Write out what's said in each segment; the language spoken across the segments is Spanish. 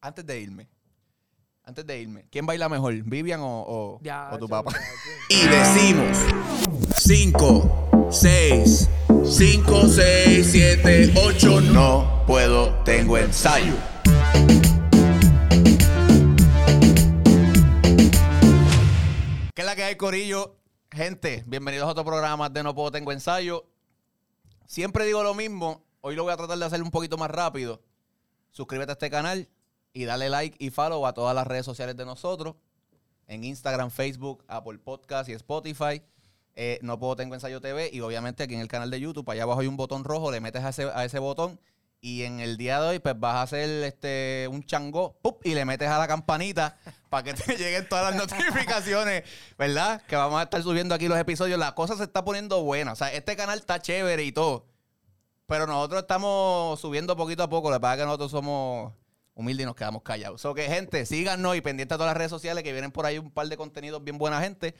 antes de irme, antes de irme, ¿quién baila mejor, Vivian o, o- Ya, o tu papá? Y decimos 5, 6, 5, 6, 7, 8, No puedo, tengo ensayo. ¿Qué es la que hay, Corillo? Gente, bienvenidos a otro programa de No Puedo Tengo Ensayo. Siempre digo lo mismo. Hoy lo voy a tratar de hacer un poquito más rápido. Suscríbete a este canal y dale like y follow a todas las redes sociales de nosotros. En Instagram, Facebook, Apple Podcast y Spotify. Eh, no puedo tengo ensayo TV y obviamente aquí en el canal de YouTube, allá abajo hay un botón rojo, le metes a ese, a ese botón y en el día de hoy pues vas a hacer este un changó ¡pup! y le metes a la campanita para que te lleguen todas las notificaciones, ¿verdad? Que vamos a estar subiendo aquí los episodios. La cosa se está poniendo buena, o sea, este canal está chévere y todo, pero nosotros estamos subiendo poquito a poco, la verdad que nosotros somos humildes y nos quedamos callados. So que gente, síganos y pendientes a todas las redes sociales que vienen por ahí un par de contenidos bien buena gente.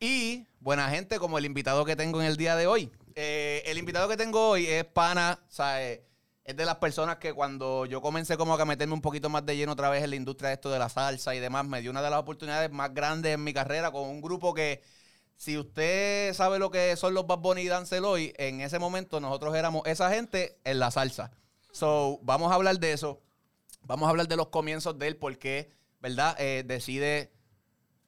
Y buena gente como el invitado que tengo en el día de hoy. Eh, el invitado que tengo hoy es pana, o sea, eh, es de las personas que cuando yo comencé como a meterme un poquito más de lleno otra vez en la industria de esto de la salsa y demás, me dio una de las oportunidades más grandes en mi carrera con un grupo que, si usted sabe lo que son los Bad Bunny y Dancel hoy, en ese momento nosotros éramos esa gente en la salsa. So, vamos a hablar de eso. Vamos a hablar de los comienzos de él, porque, ¿verdad? Eh, decide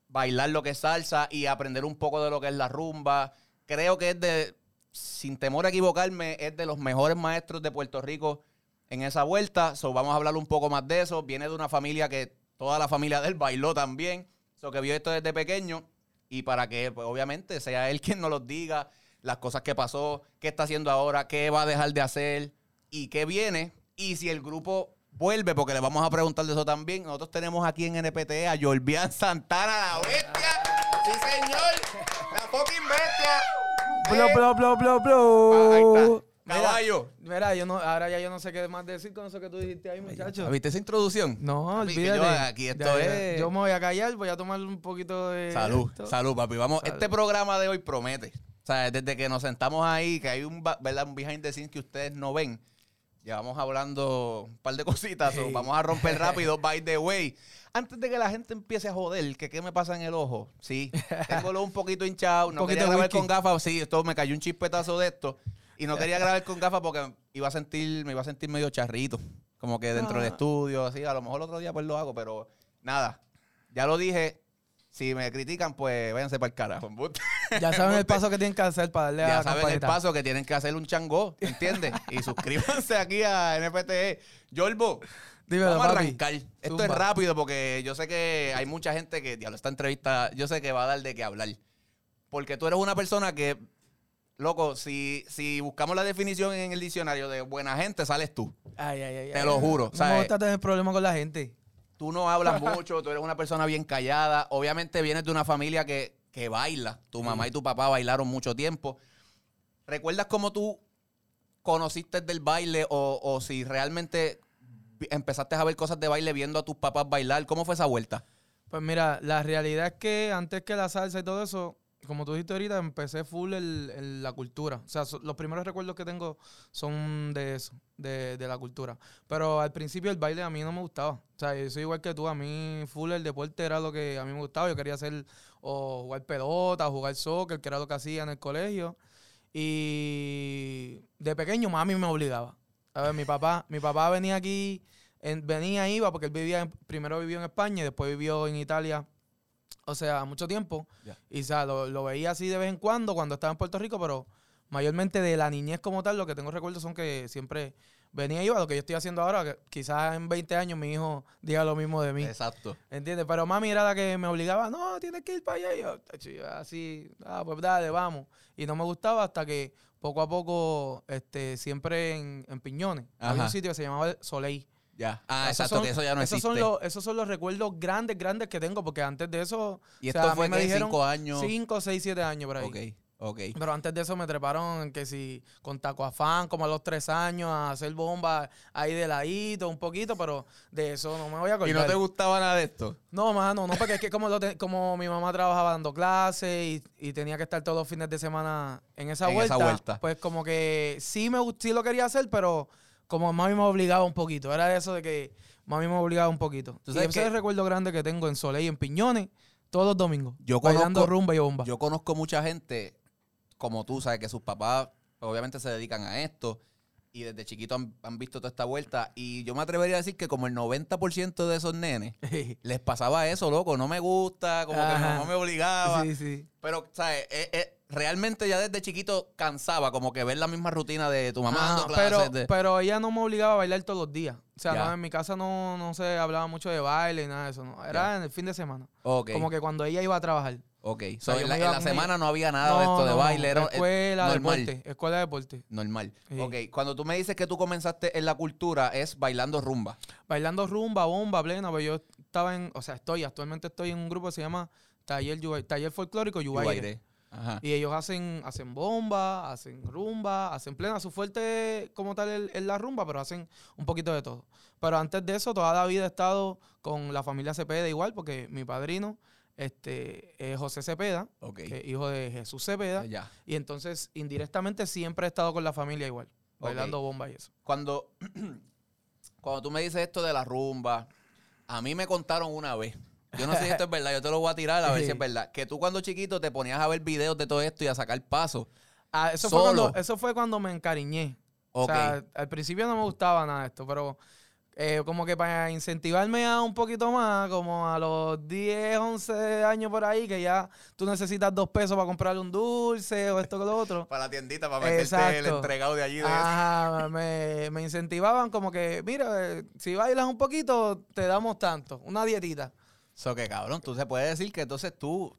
bailar lo que es salsa y aprender un poco de lo que es la rumba. Creo que es de, sin temor a equivocarme, es de los mejores maestros de Puerto Rico en esa vuelta. Vamos a hablar un poco más de eso. Viene de una familia que toda la familia de él bailó también. So, que vio esto desde pequeño. Y para que, pues, obviamente, sea él quien nos los diga, las cosas que pasó, qué está haciendo ahora, qué va a dejar de hacer y qué viene. Y si el grupo vuelve, porque le vamos a preguntar de eso también. Nosotros tenemos aquí en NPT a Jorbian Santana, la bestia. Sí, señor. La fucking bestia. Blo, Eh, blo, blo, blo, ah, blo. ahí está. Mira, Caballo. Mira, yo no, ahora ya yo no sé qué más decir con eso que tú dijiste ahí, muchacho. ¿Viste esa introducción? No, olvídate. yo aquí esto Ya, es- Yo me voy a callar, voy a tomar un poquito de. Salud, esto. salud, papi. Vamos, Salud. este programa de hoy promete. O sea, desde que nos sentamos ahí, que hay un, ¿verdad? un behind the scenes que ustedes no ven, llevamos hablando un par de cositas. so, vamos a romper rápido, by the way. Antes de que la gente empiece a joder, que qué me pasa en el ojo. Sí, tengo un poquito hinchado, no quería grabar whisky. con gafas. Sí, esto me cayó un chispetazo de esto. Y no quería grabar con gafas porque iba a sentir, me iba a sentir medio charrito. Como que dentro del Ah. estudio, así. A lo mejor otro día pues lo hago, pero nada. Ya lo dije. Si me critican, pues váyanse para el carajo. Ya saben el paso que tienen que hacer para darle a Ya la saben el paso que tienen que hacer un changó, ¿entiendes? y suscríbanse aquí a NPTE. Yorbo, Dímelo, vamos a papi. arrancar. Esto es rápido porque yo sé que hay mucha gente que, diablo, esta entrevista, yo sé que va a dar de qué hablar. Porque tú eres una persona que, loco, si, si buscamos la definición en el diccionario de buena gente, sales tú. Ay, ay, ay. Te ay. lo juro, No ¿sabes? me gusta tener problemas con la gente. Tú no hablas mucho, tú eres una persona bien callada. Obviamente vienes de una familia que, que baila. Tu mamá y tu papá bailaron mucho tiempo. ¿Recuerdas cómo tú conociste del baile o, o si realmente empezaste a ver cosas de baile viendo a tus papás bailar? ¿Cómo fue esa vuelta? Pues mira, la realidad es que antes que la salsa y todo eso, como tú dijiste ahorita, empecé full el, la cultura. O sea, los primeros recuerdos que tengo son de eso, de, de la cultura. Pero al principio el baile a mí no me gustaba. O sea, yo soy igual que tú. A mí full el deporte era lo que a mí me gustaba. Yo quería hacer o jugar pelota, o jugar soccer, que era lo que hacía en el colegio. Y de pequeño mami me obligaba. A ver, mi papá, mi papá venía aquí, en- venía, iba, porque él vivía, en- primero vivió en España y después vivió en Italia, o sea, mucho tiempo. Y o sea, lo, lo veía así de vez en cuando cuando estaba en Puerto Rico, pero mayormente de la niñez como tal, lo que tengo recuerdos son que siempre venía y iba, lo que yo estoy haciendo ahora, que quizás en 20 años mi hijo diga lo mismo de mí. Exacto. ¿Entiendes? Pero mami era la que me obligaba, no, tienes que ir para allá. Y yo, yo así, ah, pues dale, vamos. Y no me gustaba hasta que poco a poco, este, siempre en, en Piñones, había Ajá. un sitio que se llamaba Soleil. Ya. Ah, Esos exacto, son- que eso ya no esos existe. Son los, esos son los recuerdos grandes, grandes que tengo, porque antes de eso. y o sea, esto a mí fue me dijeron cinco años. 5, 6, 7 años por ahí. Ok, ok. Pero antes de eso me treparon que si con taco afán, como a los tres años, a hacer bombas ahí de ladito, un poquito, pero de eso no me voy a acordar. ¿Y no te gustaba nada de esto? No, mano, no, porque es que como, lo te- como mi mamá trabajaba dando clases y, y tenía que estar todos los fines de semana en esa, En esa vuelta, vuelta. pues como que sí me sí lo quería hacer, pero como mami me obligaba un poquito. Era eso de que Mami me obligaba un poquito. ¿Tú Y ese es el recuerdo grande que tengo en Soleil, en Piñones, todos los domingos. Yo bailando conozco- rumba y bomba. Yo conozco mucha gente, como tú, sabes, que sus papás obviamente se dedican a esto y desde chiquito han, han visto toda esta vuelta. Y yo me atrevería a decir que como el 90% de esos nenes les pasaba eso, loco. No me gusta, como que mi mamá me obligaba. sí, sí. Pero, ¿sabes? Eh, eh, realmente ya desde chiquito cansaba, como que ver la misma rutina de tu mamá Ajá, dando clases. pero, de- pero ella no me obligaba a bailar todos los días. O sea, no, en mi casa no, no se hablaba mucho de baile y nada de eso. No. Era en el fin de semana. Como que cuando ella iba a trabajar. ok. sea, So, en la, en semana no había nada de esto de baile. Era, eh, escuela, normal. deporte. Escuela de deporte. Normal. Sí. Ok, cuando tú me dices que tú comenzaste en la cultura, es bailando rumba. Bailando rumba, bomba, plena. Pues yo estaba en, o sea, estoy, actualmente estoy en un grupo que se llama Taller, Taller Folclórico Yubaire. Yubaire. Ajá. Y ellos hacen, hacen bomba, hacen rumba, hacen plena. Su fuerte como tal es, la rumba, pero hacen un poquito de todo. Pero antes de eso, toda la vida he estado con la familia Cepeda igual, porque mi padrino este, es José Cepeda, es hijo de Jesús Cepeda. Ya. Y entonces, indirectamente, siempre he estado con la familia igual, bailando bomba y eso. Cuando, cuando tú me dices esto de la rumba, a mí me contaron una vez. Yo no sé si esto es verdad, yo te lo voy a tirar a ver si es verdad. Que tú cuando chiquito te ponías a ver videos de todo esto y a sacar pasos. Ah, eso, fue cuando, eso fue cuando me encariñé. Ok. O sea, al principio no me gustaba nada de esto, pero eh, como que para incentivarme a un poquito más, como a los 10, 11 años por ahí, que ya tú necesitas dos pesos para comprarle un dulce o esto que lo otro. Para la tiendita, para meterte Exacto. el entregado de allí. De Ajá, me, me incentivaban como que, mira, eh, si bailas un poquito, te damos tanto, una dietita. Eso que cabrón, tú se puede decir que entonces tú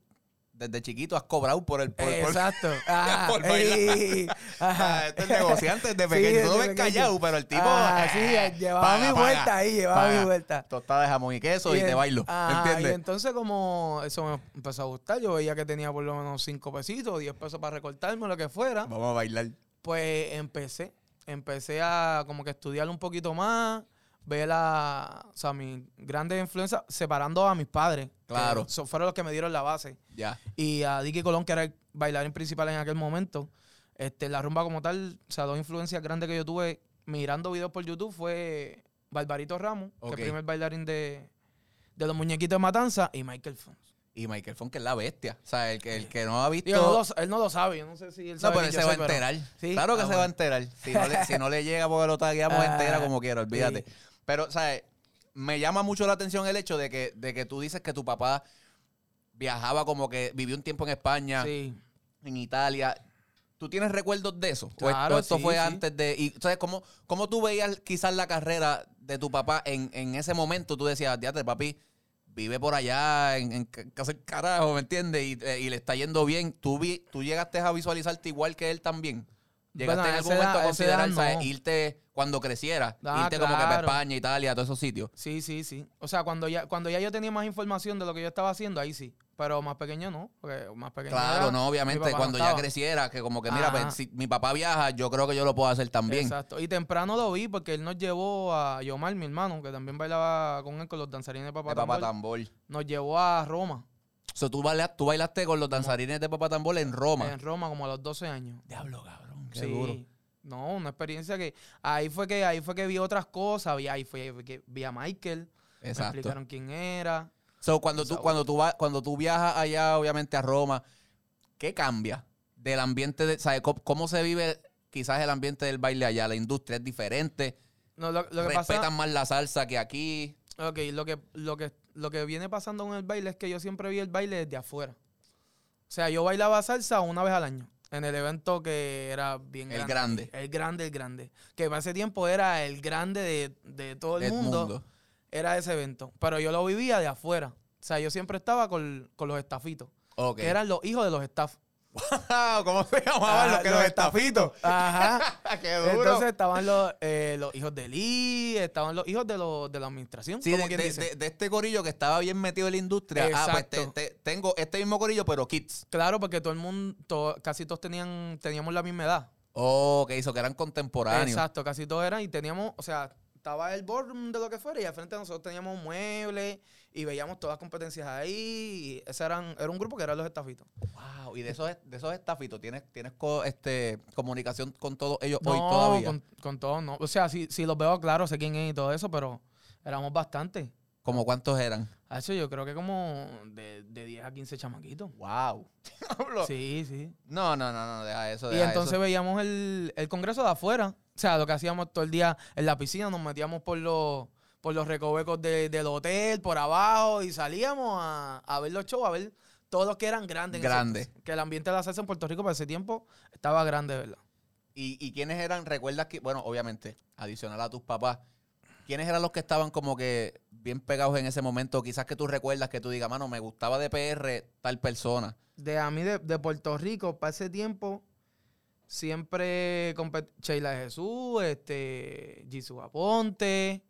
desde chiquito has cobrado por el por, por- Exacto. Por bailar. Ey, ajá. Ah, este es negociante desde Sí, pequeño. tú desde ves pequeño. callado, pero el tipo. Ah, sí, eh, llevaba paga, mi paga, vuelta ahí, llevaba paga. mi vuelta. Tostada de jamón y queso y, te bailo. ajá, ¿Entiendes? Y entonces como eso me empezó a gustar, yo veía que tenía por lo menos 5 pesitos, 10 pesos para recortarme, lo que fuera, Vamos a bailar. pues empecé, empecé a como que estudiar un poquito más, ver la, o sea, mi grande influencia, separando a mis padres. que Claro. so- fueron los que me dieron la base. Ya. Y a Dicky Colón, que era el bailarín principal en aquel momento. Este, la rumba como tal, o sea, dos influencias grandes que yo tuve mirando videos por YouTube fue Barbarito Ramos, que es el primer bailarín de, de los muñequitos de Matanza, y Michael Fons. Y Michael Funk, que es la bestia. O sea, el que, el que no ha visto. No lo- él no lo sabe, yo no sé si él No, sabe pero él se va a pero- enterar. Sí, Claro que ah, se va a enterar. Si no le, si no le llega porque lo tagueamos Ah, entera como quiera, olvídate. sí. Pero, ¿sabes? Me llama mucho la atención el hecho de que, de que tú dices que tu papá viajaba como que vivió un tiempo en España, Sí. en Italia. ¿Tú tienes recuerdos de eso? ¿O es- Claro, ¿O esto sí, fue sí. antes de...? Y, ¿sabes? ¿Cómo, ¿Cómo tú veías quizás la carrera de tu papá en, en ese momento? Tú decías, diate, papi, vive por allá, en, en ca- casa del carajo, ¿me entiendes? Y, eh, y le está yendo bien. ¿Tú, vi, ¿Tú llegaste a visualizarte igual que él también? ¿Llegaste Bueno, en algún momento edad- a edad considerar, irte cuando creciera? Ah, irte como que para. España, Italia, todos esos sitios. Sí, sí, sí. O sea, cuando ya, cuando ya yo tenía más información de lo que yo estaba haciendo, ahí sí. Pero más pequeño no. Porque más pequeño Claro, era- no, obviamente, no cuando ya creciera, que como que, mira, pues, si mi papá viaja, yo creo que yo lo puedo hacer también. Exacto. Y temprano lo vi porque él nos llevó a Yomar, mi hermano, que también bailaba con él con los danzarines de Papá De papá Tambor. tambor. Nos llevó a Roma, So, tú, bailaste, tú bailaste con los danzarines de Papá Tambor en Roma. en Roma como a los 12 años. Diablo, cabrón. Qué sí. duro. No, una experiencia que ahí fue que ahí fue que vi otras cosas, vi ahí fue que vi a Michael, me Exacto. explicaron quién era. So, cuando, tú, cuando, tú vas, cuando tú viajas allá, obviamente, a Roma, ¿qué cambia del ambiente? De, ¿sabes? ¿Cómo, cómo se vive quizás el ambiente del baile allá? ¿La industria es diferente? No, lo, lo que ¿Respetan pasa, más la salsa que aquí? ok, lo que, lo que lo que viene pasando con el baile es que yo siempre vi el baile desde afuera. O sea, yo bailaba salsa una vez al año. En el evento que era bien El grande. grande. El grande, el grande. Que para ese tiempo era el grande de, de todo el del mundo, Era ese evento. Pero yo lo vivía de afuera. O sea, yo siempre estaba con, con los estafitos. Ok. Que eran los hijos de los staff. ¿Cómo se llamaban Ah, los que los estafitos? Ajá. ¡Qué duro! Entonces estaban los, eh, los hijos de Lee, estaban los hijos de, los de la administración. Sí, de, quien de- dice. de- de este corillo que estaba bien metido en la industria. Ah, pues te- Exacto. te- tengo este mismo corillo, pero kids. Claro, porque todo el mundo, to- casi todos tenían, teníamos la misma edad. Oh, que hizo que eran contemporáneos. Exacto, casi todos eran y teníamos, o sea, estaba el boardroom de lo que fuera y al frente de nosotros teníamos un mueble y veíamos todas las competencias ahí. Y ese eran, era un grupo que eran los estafitos. Wow, y de esos, de esos estafitos, ¿tienes, tienes co- este, comunicación con todos ellos hoy todavía? Con, con todos no. O sea, si, si los veo, claro, sé quién es y todo eso, pero Éramos bastante. ¿Como cuántos eran? A eso yo creo que como de, de 10 a 15 chamaquitos. Wow. Sí, sí. No, no, no, no, deja eso. Y entonces eso. veíamos el, el congreso de afuera. O sea, lo que hacíamos todo el día en la piscina, nos metíamos por los, por los recovecos de- del hotel, por abajo, y salíamos a, a ver los shows, a ver todos los que eran grandes. en ese- Grande. que el ambiente de la salsa en Puerto Rico para ese tiempo estaba grande, ¿verdad? ¿Y, ¿Y quiénes eran? ¿Recuerdas que, bueno, obviamente, adicional a tus papás, quiénes eran los que estaban como que bien pegados en ese momento? Quizás que tú recuerdas que tú digas, mano, me gustaba de PR tal persona. De a mí de, de Puerto Rico, para ese tiempo, siempre compet- Sheila Jesús, este, Jisoo Aponte,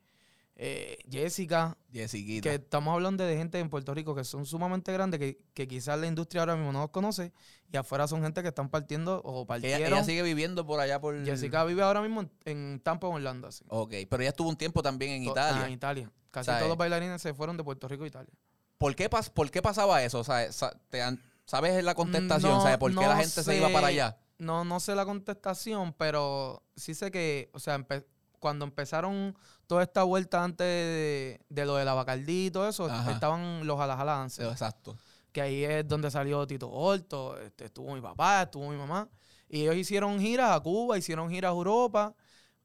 eh, Jessica, Jessiquita. que estamos hablando de gente en Puerto Rico que son sumamente grandes, que, que quizás la industria ahora mismo no los conoce, y afuera son gente que están partiendo o partieron. ella sigue viviendo por allá por... Jessica vive ahora mismo en, en Tampa, en Orlando. así. Ok, pero ella estuvo un tiempo también en To- Italia. ah, en Italia. Casi todos eh, los bailarines se fueron de Puerto Rico a Italia. ¿Por, qué pas- ¿Por qué pasaba eso? O sea, sa- te han- ¿Sabes la contestación? No, ¿Sabes por qué no la gente se iba para allá? No, no sé la contestación, pero sí sé que, o sea, empe- cuando empezaron toda esta vuelta antes de, de lo de la Bacardí y todo eso, Ajá. estaban los Alajala Exacto. que ahí es donde salió Tito Horto, este, estuvo mi papá, estuvo mi mamá, y ellos hicieron giras a Cuba, hicieron giras a Europa,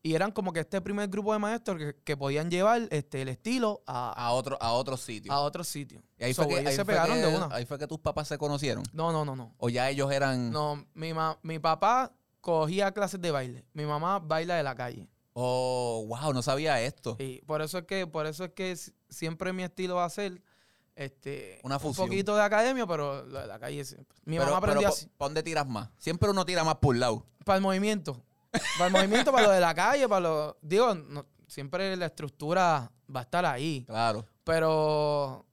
y eran como que este primer grupo de maestros que, que podían llevar este, el estilo a, A otro, a otros sitios. a otros sitios. y ahí So, fue, que, ellos ahí se fue pegaron que- de una. ahí fue que tus papás se conocieron. No, no, no, no. O ya ellos eran... No, mi, ma- mi papá cogía clases de baile. Mi mamá baila de la calle. Oh, wow, no sabía esto. Y por eso es que, por eso es que siempre mi estilo va a ser este Una fusión. un poquito de academia, pero lo de la calle siempre. Mi pero, mamá aprendió pero, así. ¿pa' dónde tiras más? Siempre uno tira más por un lado. Para el movimiento. Para el movimiento, para lo de la calle, para lo. Digo, no- siempre la estructura va a estar ahí. Claro. Pero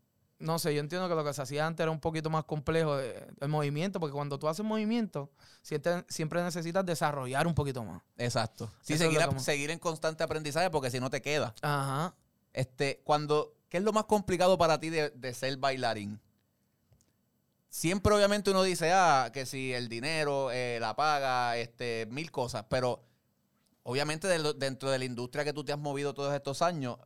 no sé, yo entiendo que lo que se hacía antes era un poquito más complejo de- el movimiento, porque cuando tú haces movimiento, siempre, siempre necesitas desarrollar un poquito más. Exacto. Sí, Eso seguir, a- seguir en constante aprendizaje porque si no te queda. Ajá. Este, cuando, ¿qué es lo más complicado para ti de, de ser bailarín? Siempre obviamente uno dice, ah, que si el dinero, eh, la paga, este, mil cosas, pero obviamente de dentro de la industria que tú te has movido todos estos años,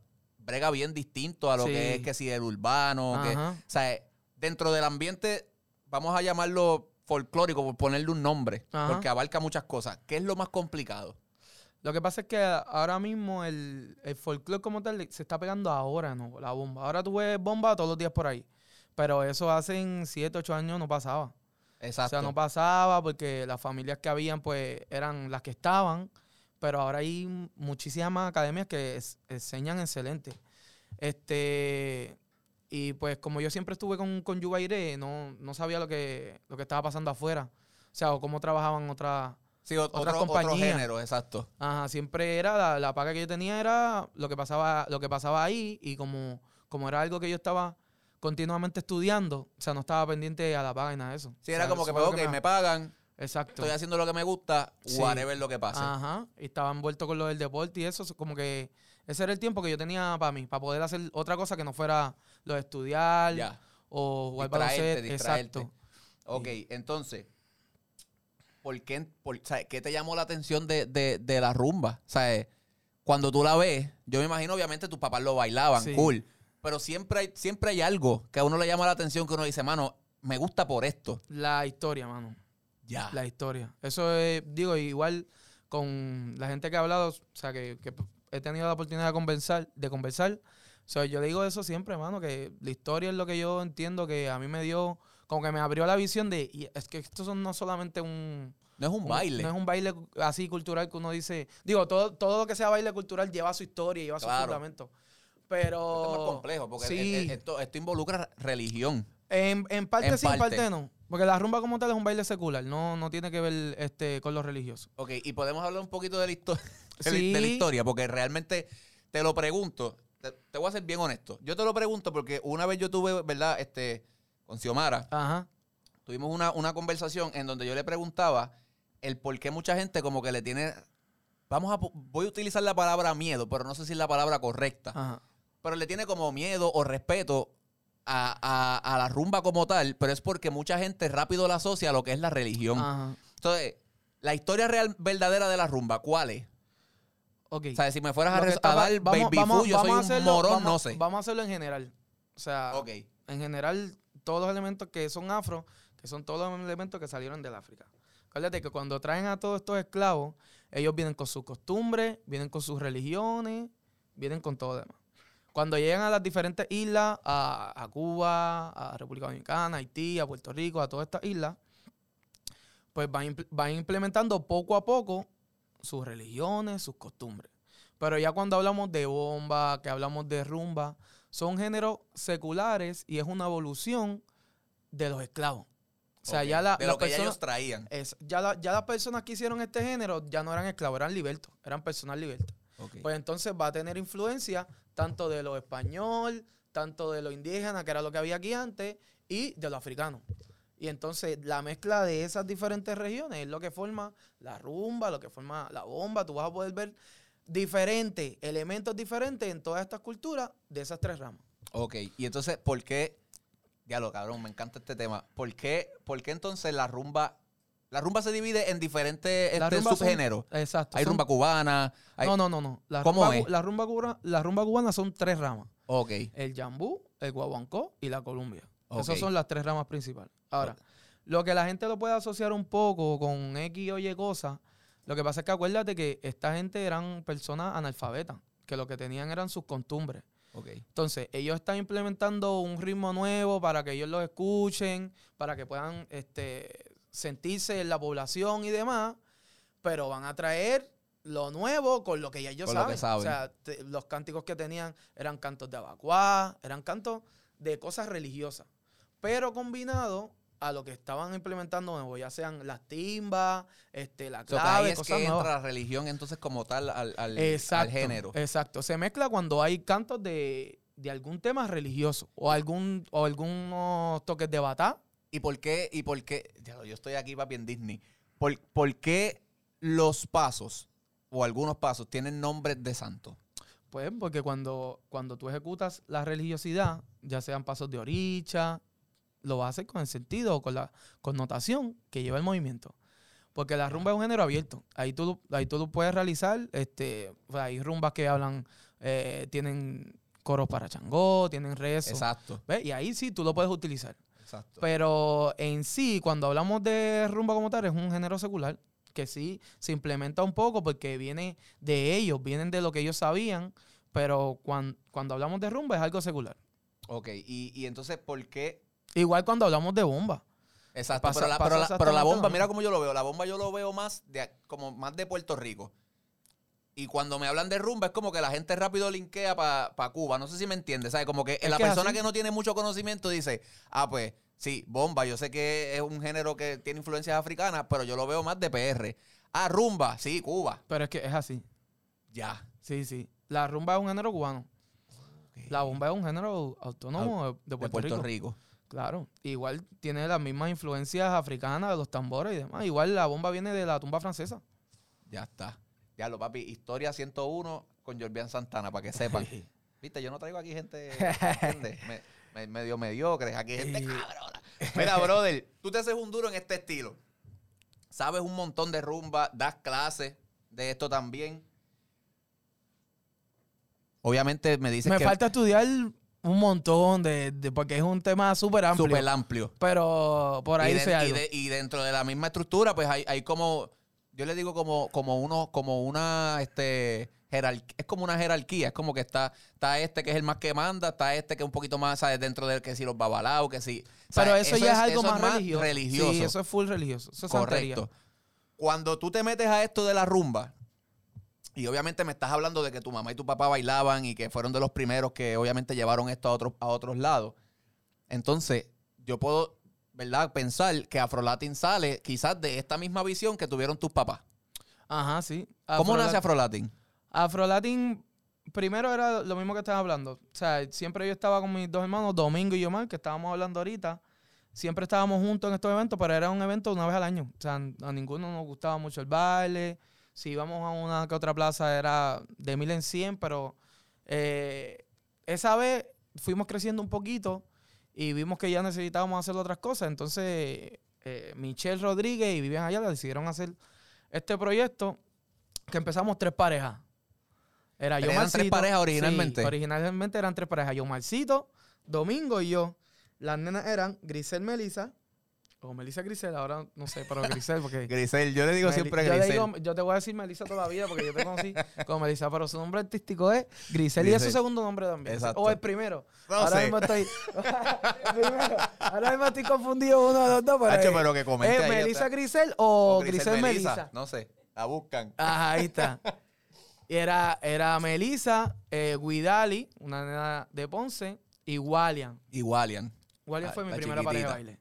brega bien distinto a lo Sí. que es que si el urbano, que, o sea, dentro del ambiente, vamos a llamarlo folclórico, por ponerle un nombre, Ajá. porque abarca muchas cosas. ¿Qué es lo más complicado? Lo que pasa es que ahora mismo el, el folclore como tal se está pegando ahora, ¿no? La bomba. Ahora tú ves bomba todos los días por ahí. Pero eso hace 7, 8 años no pasaba. Exacto. O sea, no pasaba porque las familias que habían, pues, eran las que estaban. Pero ahora hay muchísimas academias que es- enseñan excelente. Este. Y pues, como yo siempre estuve con, con Yubairé, no, no sabía lo que, lo que estaba pasando afuera. O sea, o cómo trabajaban otras. sí, otras otro, otro compañías. género, exacto. Ajá, siempre era la, la paga que yo tenía era lo que pasaba, lo que pasaba ahí y como, como era algo que yo estaba continuamente estudiando, o sea, no estaba pendiente a la paga y nada de eso. Sí, O era sea, como que, pues, lo ok, me pagan, Exacto. estoy haciendo lo que me gusta, Sí. whatever lo que pase. Ajá, y estaba envuelto con lo del deporte y eso, so- como que ese era el tiempo que yo tenía para mí, para poder hacer otra cosa que no fuera lo de estudiar Ya. o jugar baloncesto. Exacto. Ok, entonces, ¿por qué, por- ¿qué te llamó la atención de, de- de la rumba? ¿Sabes? Cuando tú la ves, yo me imagino, obviamente, tus papás lo bailaban, Sí. cool. Pero siempre hay, siempre hay algo que a uno le llama la atención que uno dice, mano, me gusta por esto. La historia, mano. Ya. La historia. Eso es, digo, igual con la gente que ha hablado, o sea, que, que he tenido la oportunidad de conversar, de conversar. O sea, yo digo eso siempre, hermano, que la historia es lo que yo entiendo que a mí me dio, como que me abrió la visión de, y es que esto son no solamente un, no es un un- baile. no es un baile así cultural que uno dice, digo, todo, todo lo que sea baile cultural lleva su historia, lleva su Claro. fundamento. Pero Esto es más complejo porque sí. e- e- esto, esto involucra religión. En, en parte En sí, en parte no. Porque la rumba como tal es un baile secular, no, no tiene que ver este, con lo religioso. Ok, y podemos hablar un poquito de la, histo- de la- Sí. de la historia, porque realmente te lo pregunto, te, te voy a ser bien honesto. Yo te lo pregunto porque una vez yo tuve, ¿verdad? Este, con Xiomara, Ajá. tuvimos una, una conversación en donde yo le preguntaba el por qué mucha gente como que le tiene, vamos a, voy a utilizar la palabra miedo, pero no sé si es la palabra correcta, Ajá. pero le tiene como miedo o respeto a, a- a la rumba como tal, pero es porque mucha gente rápido la asocia a lo que es la religión. Ajá. Entonces, la historia real verdadera de la rumba, ¿cuál es? Ok. O sea, si me fueras a, dar vamos- baby vamos- food, yo soy un morón, no sé. Vamos a hacerlo en general. O sea, en general, todos los elementos que son afro, que son todos los elementos que salieron del África. Acuérdate que cuando traen a todos estos esclavos, ellos vienen con sus costumbres, vienen con sus religiones, vienen con todo demás. Cuando llegan a las diferentes islas, a, a Cuba, a República Dominicana, a Haití, a Puerto Rico, a todas estas islas, pues van, impl- van implementando poco a poco sus religiones, sus costumbres. Pero ya cuando hablamos de bomba, que hablamos de rumba, son géneros seculares y es una evolución de los esclavos. O sea, ya la, de lo que ya ellos traían. es- ya, la- ya las personas que hicieron este género ya no eran esclavos, eran libertos, eran personas libertas. Pues entonces va a tener influencia tanto de lo español, tanto de lo indígena, que era lo que había aquí antes, y de lo africano. Y entonces la mezcla de esas diferentes regiones es lo que forma la rumba, lo que forma la bomba. Tú vas a poder ver diferentes elementos diferentes en todas estas culturas de esas tres ramas. Ok, y entonces, ¿por qué? Diablo, cabrón, me encanta este tema. ¿Por qué, por qué entonces la rumba... La rumba se divide en diferentes este, son- subgéneros. Exacto. Hay son- rumba cubana. Hay... No, no, no, no. La ¿Cómo rumba, es? La rumba, cubana, la rumba cubana son tres ramas. Ok, El jambú, el guaguancó y la columbia. Esas son las tres ramas principales. Ahora, lo que la gente lo puede asociar un poco con X o Y cosas, lo que pasa es que acuérdate que esta gente eran personas analfabetas, que lo que tenían eran sus costumbres. ok. Entonces, ellos están implementando un ritmo nuevo para que ellos los escuchen, para que puedan este, sentirse en la población y demás, pero van a traer lo nuevo con lo que ya ellos saben. O sea, te- los cánticos que tenían eran cantos de abacuá, eran cantos de cosas religiosas, pero combinado a lo que estaban implementando nuevo, ya sean las timbas, este, la ahí clave, es cosas que nuevas. entra la religión entonces como tal al, al, al género. Exacto. Se mezcla cuando hay cantos de, de algún tema religioso o algún o algunos toques de batá. ¿Y por qué? ¿Y por qué? Yo estoy aquí, papi, en Disney. ¿Por, por qué los pasos o algunos pasos tienen nombres de santos? Pues porque cuando, cuando tú ejecutas la religiosidad, ya sean pasos de oricha, lo hacer con el sentido o con la connotación que lleva el movimiento. Porque la rumba es un género abierto. Ahí tú, ahí tú lo puedes realizar. Este, hay rumbas que hablan, eh, tienen coros para changó, tienen rezos. Exacto. ¿ves? Y ahí sí tú lo puedes utilizar. Exacto. Pero en sí, cuando hablamos de rumba como tal, es un género secular que sí se implementa un poco porque viene de ellos, vienen de lo que ellos sabían, pero cuan- cuando hablamos de rumba es algo secular. ok, y, y entonces, ¿por qué? Igual cuando hablamos de bomba. Exacto, Pasa- pero, la, pero, la, pero bomba, mira cómo yo lo veo. La bomba yo lo veo más de como más de Puerto Rico. Y cuando me hablan de rumba es como que la gente rápido linkea para Cuba. No sé si me entiendes, ¿sabes? Como que la que es persona así. que no tiene mucho conocimiento dice, ah, pues sí, bomba. Yo sé que es un género que tiene influencias africanas, pero yo lo veo más de PR. Ah, rumba, sí, Cuba. Pero es que es así. Ya. Sí, sí. La rumba es un género cubano. La bomba es un género autónomo de, de de Puerto, Puerto Rico. Rico. Claro. Igual tiene las mismas influencias africanas de los tambores y demás. Igual la bomba viene de la tumba francesa. Ya está. Ya lo, papi. Historia 101 con Jorbian Santana, para que sepan. Viste, yo no traigo aquí gente ¿entiendes? Me- me- medio mediocre. Aquí hay gente cabrona. Mira, brother, tú te haces un duro en este estilo. Sabes un montón de rumba, das clases de esto también. Obviamente me dices Me que falta estudiar un montón de, de- porque es un tema súper amplio. súper amplio. Pero por ahí y, de- y de- y dentro de la misma estructura, pues hay, hay como, yo le digo como, como uno, como una, este, jerarquía, es como una jerarquía, es como que está, está este que es el más que manda, está este que es un poquito más, ¿sabes? Dentro del que si los babalaos, que si. Pero eso, ya es algo más, religioso. religioso. Sí, eso es full religioso. Eso es santería. Correcto. Cuando tú te metes a esto de la rumba, y obviamente me estás hablando de que tu mamá y tu papá bailaban y que fueron de los primeros que obviamente llevaron esto a otros, a otros lados. Entonces, yo puedo, ¿verdad?, pensar que Afrolatin sale quizás de esta misma visión que tuvieron tus papás. Ajá, sí. ¿Cómo Afrolat- nace Afrolatin? Afrolatin, primero era lo mismo que estaban hablando. O sea, siempre yo estaba con mis dos hermanos, Domingo y Yomar, que estábamos hablando ahorita. Siempre estábamos juntos en estos eventos, pero era un evento una vez al año. O sea, a ninguno nos gustaba mucho el baile. Si íbamos a una que otra plaza era de mil en cien, pero eh, esa vez fuimos creciendo un poquito y vimos que ya necesitábamos hacer otras cosas. Entonces, eh, Michelle Rodríguez y Vivian Ayala decidieron hacer este proyecto que empezamos tres parejas. Era yo eran tres parejas originalmente. originalmente eran tres parejas. Yo Marcito, Domingo y yo. Las nenas eran Grisel Melisa. O Melisa Grisel, ahora no sé, pero Grisel, porque. Grisel, yo le digo Meli- siempre yo, Grisel. digo- yo te voy a decir Melissa toda la vida porque yo te conocí como Melissa, pero su nombre artístico es Grisel y es su Grisel. segundo nombre también. Exacto. O el primero. No ahora sé. mismo estoy. primero. Ahora mismo estoy confundido uno de los dos. Pero Hacho, pero que ¿Es Melissa. Grisel o, O Grisel, Melissa? No sé, la buscan. Ajá, ahí está. Y era, era Melissa, eh, Guidali, una nena de Ponce, y Walian. Y Walian. Walian La- fue mi primera pareja de baile.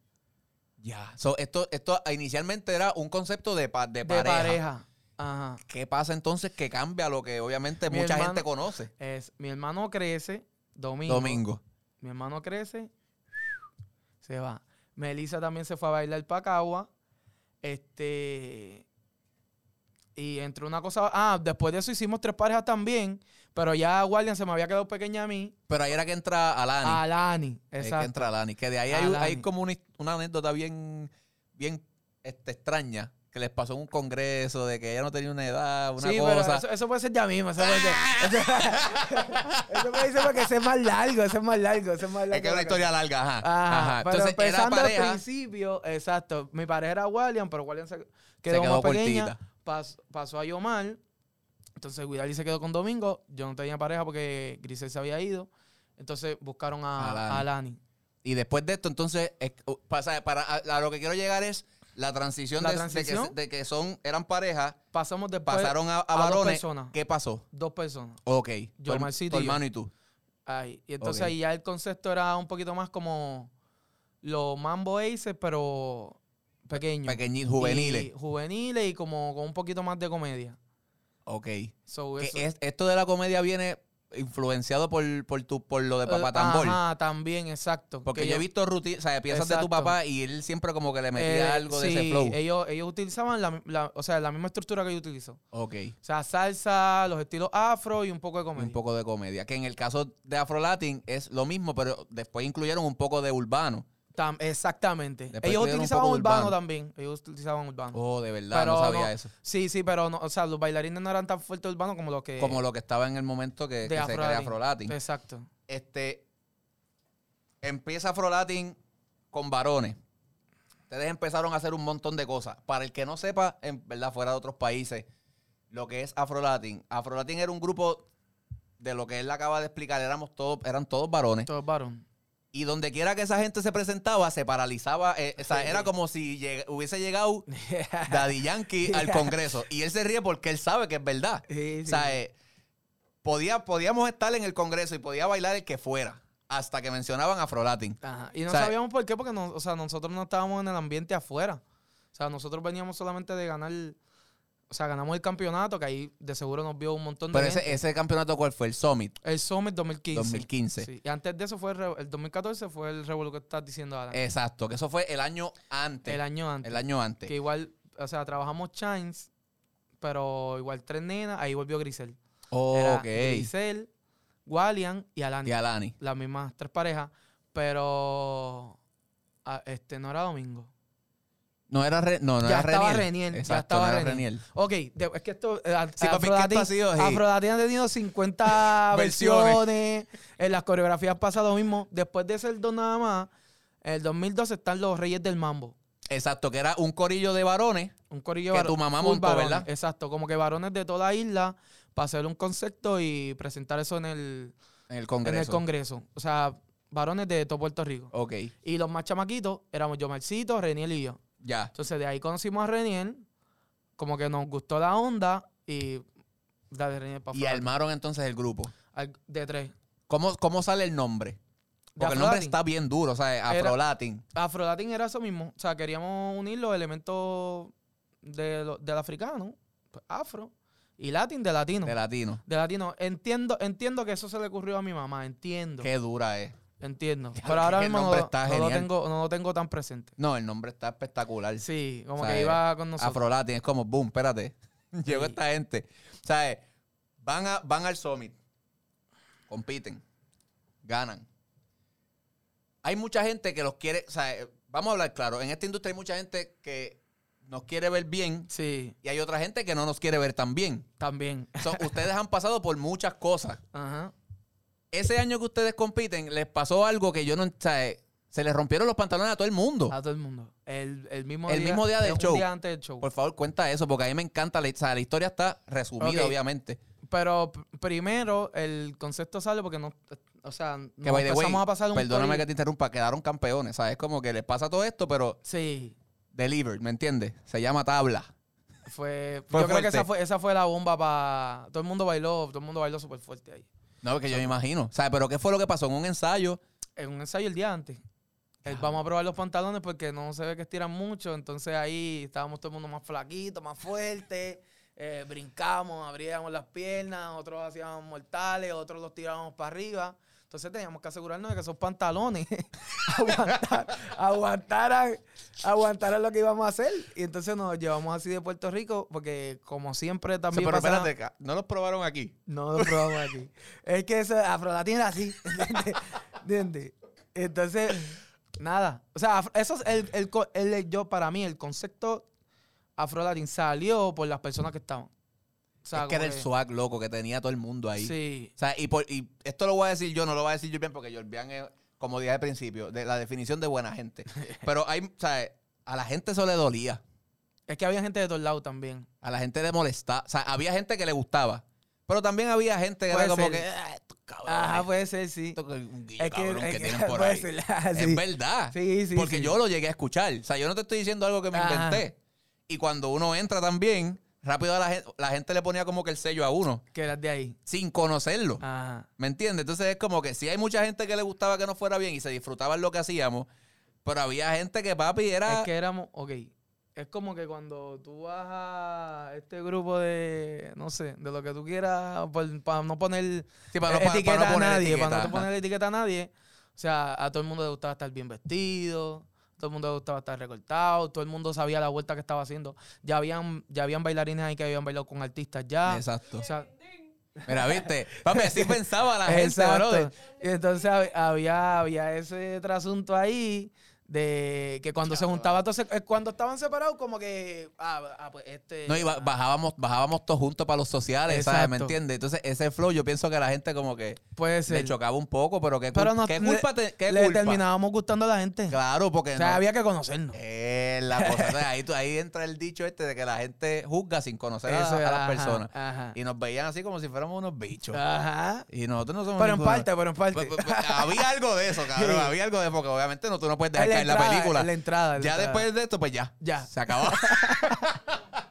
Ya. So, esto, esto inicialmente era un concepto de, pa- de De pareja. pareja. Ajá. ¿Qué pasa entonces que cambia lo que obviamente Mi mucha hermano- gente conoce? Es, mi hermano crece, domingo. Domingo. Mi hermano crece, se va. Melissa también se fue a bailar Pacagua. Este. Y entre una cosa. Ah, después de eso hicimos tres parejas también. Pero ya Guardian se me había quedado pequeña a mí. Pero ahí era que entra Alani. A Lani. Ahí es que Exacto. entra Alani. Que de ahí hay, Alani. hay como una, una anécdota bien, bien este, extraña que les pasó en un congreso de que ella no tenía una edad, una sí, pero cosa. eso, eso puede ser ya mismo. Eso puede ser, eso, puede ser porque ese es más largo. Ese es más largo. Ese es más largo. es que es una historia larga, ajá. Ajá, ajá. pero Entonces era empezando al pareja. principio, exacto. Mi pareja era William, pero William se quedó, Se quedó más pequeña. cortita. pas- pasó a Yomar. Entonces Guidali se quedó con Domingo. Yo no tenía pareja porque Grisel se había ido. Entonces buscaron a, A Lani. a Lani. Y después de esto, entonces, es- para, a, a lo que quiero llegar es la transición, La de, de que, de son, eran parejas, Pasamos después pasaron a, varones. personas. ¿Qué pasó? Dos personas. Ok. Yo, tu, Marcito tu y yo. hermano y tú. Ahí. Y entonces ahí ya el concepto era un poquito más como los Mambo Aces, pero pequeños. Pequeñitos, juveniles. Y juveniles y como con un poquito más de comedia. Ok. So, Que eso- es- esto de la comedia viene influenciado por, por, tu, por lo de Papá Eh, Tambor. Ajá, también, exacto. Porque Que yo he visto rutinas, o sea, piezas de tu papá y él siempre como que le metía eh, algo de ese flow. Ellos, ellos utilizaban la, la- o sea, la misma estructura que yo utilizo. Ok. O sea, salsa, los estilos afro y un poco de comedia. Un poco de comedia. Que en el caso de Afro Latin es lo mismo, pero después incluyeron un poco de urbano. Tam- exactamente. Después ellos utilizaban urbano, urbano. también. Ellos utilizaban urbano. Oh, de verdad, Pero no sabía no- eso. Sí, sí, pero no, o sea, los bailarines no eran tan fuertes urbanos como los que Como lo que estaba en el momento que, se crea Latin. Afro Latin. Exacto. Este, empieza Afro Latin con varones. Ustedes empezaron a hacer un montón de cosas. Para el que no sepa, en verdad, fuera de otros países, lo que es Afro Latin. Afro Latin era un grupo de lo que él acaba de explicar, éramos todos, eran todos varones. Todos varón. Y donde quiera que esa gente se presentaba, se paralizaba. eh, o sea, era como si lleg- hubiese llegado Daddy Yankee al Congreso. Y él se ríe porque él sabe que es verdad. Sí, O sea, eh, podía, podíamos estar en el Congreso y podía bailar el que fuera. Hasta que mencionaban Afro Latin. Ajá. Y no o sea, sabíamos por qué, porque no, o sea, nosotros no estábamos en el ambiente afuera. O sea, nosotros veníamos solamente de ganar, o sea, ganamos el campeonato, que ahí de seguro nos vio un montón de Pero ese, gente. ese campeonato, ¿cuál fue? El Summit. El Summit 2015. 2015. Sí. Y antes de eso fue el, el 2014 fue el revuelo que estás diciendo ahora. Exacto, que eso fue el año antes. el año antes. El año antes. Que igual, o sea, trabajamos Chines, pero igual tres nenas, ahí volvió Grisel. Era ok. Grisel, Walian y Alani. Y Alani. Las mismas tres parejas, pero ah, este no era domingo. No era, Re- no, no ya era estaba Reniel. Reniel. ya Exacto, estaba no era Reniel. Ok, de- es que esto. eh, a- Sí, que ha sido así. Afrodati ha tenido 50 Versiones. versiones. En las coreografías pasa lo mismo. Después de ser dos nada más, en el 2012 están los Reyes del Mambo. Exacto, que era un corillo de varones. Un corillo Que varo- tu mamá montó, varones. ¿verdad? Exacto, como que varones de toda la isla para hacer un concepto y presentar eso en el, En el en Congreso. el Congreso. O sea, varones de todo Puerto Rico. Ok, Y los más chamaquitos éramos yo, Marcito, Reniel y yo. Ya. Entonces de ahí conocimos a Reniel, como que nos gustó la onda y dale Reniel para Y armaron entonces el grupo. De tres. ¿Cómo, cómo sale el nombre? De Porque el nombre Afrolatin. está bien duro, o sea, Era- Afro Latin. Afrodating era eso mismo. O sea, queríamos unir los elementos de lo- del africano, pues, afro, y latin de latino. de latino. de latino. Entiendo, entiendo que eso se le ocurrió a mi mamá, entiendo. Qué dura es. Entiendo. Pero ahora mismo no, lo- no tengo, no lo tengo tan presente. No, el nombre está espectacular. Sí, como que iba con nosotros. Afro Latin es como, boom, espérate. Llegó Sí. esta gente. O sea, eh, van, a, van al Summit, compiten, ganan. Hay mucha gente que los quiere, sea, eh, vamos a hablar claro, en esta industria hay mucha gente que nos quiere ver bien Sí, y hay otra gente que no nos quiere ver tan bien. también. So, ustedes han pasado por muchas cosas. Ajá. Ese año que ustedes compiten, les pasó algo que yo no... O sea, se les rompieron los pantalones a todo el mundo. A todo el mundo. El, el mismo El día. mismo día del un show. día antes del show. Por favor, cuenta eso, porque a mí me encanta. La, o sea, la historia está resumida, obviamente. Pero primero el concepto sale porque no, o sea, nos Que, way, empezamos a pasar un perdóname que te interrumpa, quedaron campeones. ¿Sabes? Como que les pasa todo esto, pero Sí, delivered, ¿me entiendes? Se llama tabla. fue, Fue yo creo que esa fue, esa fue la bomba para todo el mundo bailó, todo el mundo bailó súper fuerte ahí. No, que yo me imagino. ¿Sabes? Pero ¿qué fue lo que pasó en un ensayo? En un ensayo el día antes. eh, vamos a probar los pantalones porque no se ve que estiran mucho, entonces ahí estábamos todo el mundo más flaquito, más fuerte, eh, brincamos, abríamos las piernas, otros hacíamos mortales, otros los tirábamos para arriba. Entonces teníamos que asegurarnos de que esos pantalones aguantar, aguantaran, aguantaran lo que íbamos a hacer. Y entonces nos llevamos así de Puerto Rico, porque como siempre O sea, también pero pasaba- espérate, no los probaron aquí. no lo probamos aquí. es que eso, Afrolatín era así. ¿Entiendes? ¿Entiendes? Entonces, nada. O sea, eso es el, el, el- yo, para mí, el concepto Afrolatín salió por las personas que estaban. Sea, es que era como el swag loco que tenía todo el mundo ahí. Sí. O sea, y, por- y esto lo voy a decir yo, no lo voy a decir yo bien porque Jorbian es, como dije al principio, de la definición de buena gente. Pero hay, o sea, a la gente eso le dolía. Es que había gente de todos lados también. A la gente le molestaba. O sea, había gente que le gustaba. Pero también había gente que era como ser. que, "Ah, estos cabrones, Ajá, puede ser, sí. estos Es cabrón que que tienen por ahí. ser, ah, sí. Es verdad. Sí, sí, Porque sí. yo lo llegué a escuchar. O sea, yo no te estoy diciendo algo que me Ajá. inventé. Y cuando uno entra también, rápido a la gente, la gente le ponía como que el sello a uno, Que eras de ahí. sin conocerlo. Ajá. ¿Me entiendes? Entonces es como que sí hay mucha gente que le gustaba que no fuera bien y se disfrutaba lo que hacíamos, pero había gente que papi era... Es que éramos, ok. Es como que cuando tú vas a este grupo de, no sé, de lo que tú quieras, para no poner Sí, para no- eh, para- etiqueta para no a poner nadie, etiqueta, para no poner etiqueta a nadie. O sea, a todo el mundo le gustaba estar bien vestido, todo el mundo le gustaba estar recortado, todo el mundo sabía la vuelta que estaba haciendo. Ya habían, ya habían bailarines ahí que habían bailado con artistas ya. Exacto. O sea, Mira, viste, papi, así pensaba la gente, Exacto. brother. Y entonces hab- había, había ese trasunto ahí de que cuando se juntaba, entonces, eh, cuando estaban separados, como que, ah, ah, pues este. No, y ba- ah, bajábamos, bajábamos todos juntos para los sociales, ¿sabes? ¿Me entiendes? Entonces, ese flow yo pienso que la gente como que puede ser. le chocaba un poco, pero qué, Pero no, qué culpa te- qué le culpa? terminábamos gustando a la gente. Claro, porque o sea, no- había que conocernos. Es la cosa. Entonces, ahí, tú- ahí entra el dicho este de que la gente juzga sin conocer a, Eso, a las ajá, personas. Ajá. Y nos veían así como si fuéramos unos bichos. Ajá. Y nosotros no somos Pero en ninguno. parte, pero en parte. Pues, pues, pues, había algo de eso, cabrón. Había algo de porque obviamente no, tú no puedes dejar la caer la película. en la entrada, en la ya entrada. después de esto, pues ya. Ya. Se acababa.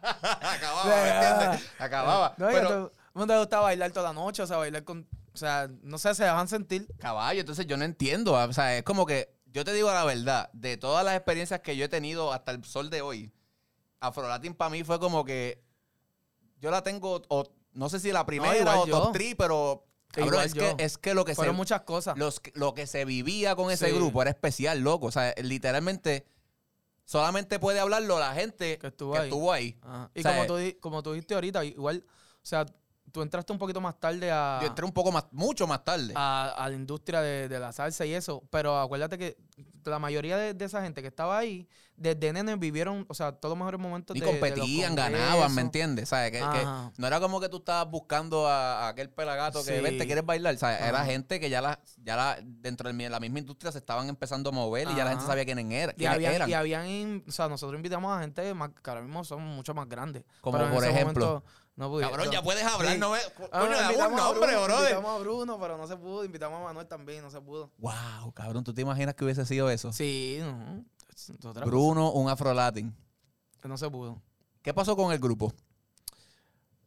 acababa, ¿me entiendes? Acababa. No, Pero, todo el mundo le bailar toda la noche, o sea, bailar con. O sea, no sé, se dejan sentir. caballo, entonces yo no entiendo. O sea, es como que, yo te digo la verdad, de todas las experiencias que yo he tenido hasta el sol de hoy, Afrolatin para mí fue como que yo la tengo, o no sé si la primera o yo. top 3, pero cabrón, es, que, es que lo que se Fueron muchas cosas. los, lo que se vivía con ese Sí. grupo era especial, loco. O sea, literalmente solamente puede hablarlo la gente Que estuvo que ahí. estuvo ahí. Ajá. Y O sea, como, tú, di- como tú dijiste ahorita, igual, o sea, tú entraste un poquito más tarde a, Yo entré un poco más, mucho más tarde. a, a la industria de, de la salsa y eso, pero acuérdate que la mayoría de, de esa gente que estaba ahí, desde nene vivieron, o sea, todos los mejores momentos y de- competían, ganaban. ¿me entiendes? ¿Sabes? Que, que no era como que tú estabas buscando a, a aquel pelagato que Sí. vente, quieres bailar. ¿sabes? Era Ajá. gente que ya la, ya la, dentro de la misma industria se estaban empezando a mover y ya la gente sabía quiénes era- Y habían, eran. y habían, o sea, nosotros invitamos a gente más, que ahora mismo son mucho más grandes. Como por ejemplo. momento no pudieron. Cabrón, ya puedes hablar, Sí. no me. Ah, Coño, dame un invitamos a nombre, Bruno, brother. Invitamos a Bruno, pero no se pudo. Invitamos a Manuel también, no se pudo. Wow, cabrón, ¿tú te imaginas que hubiese sido eso? Sí, no. otra Bruno, un afrolatin. No se pudo. ¿Qué pasó con el grupo?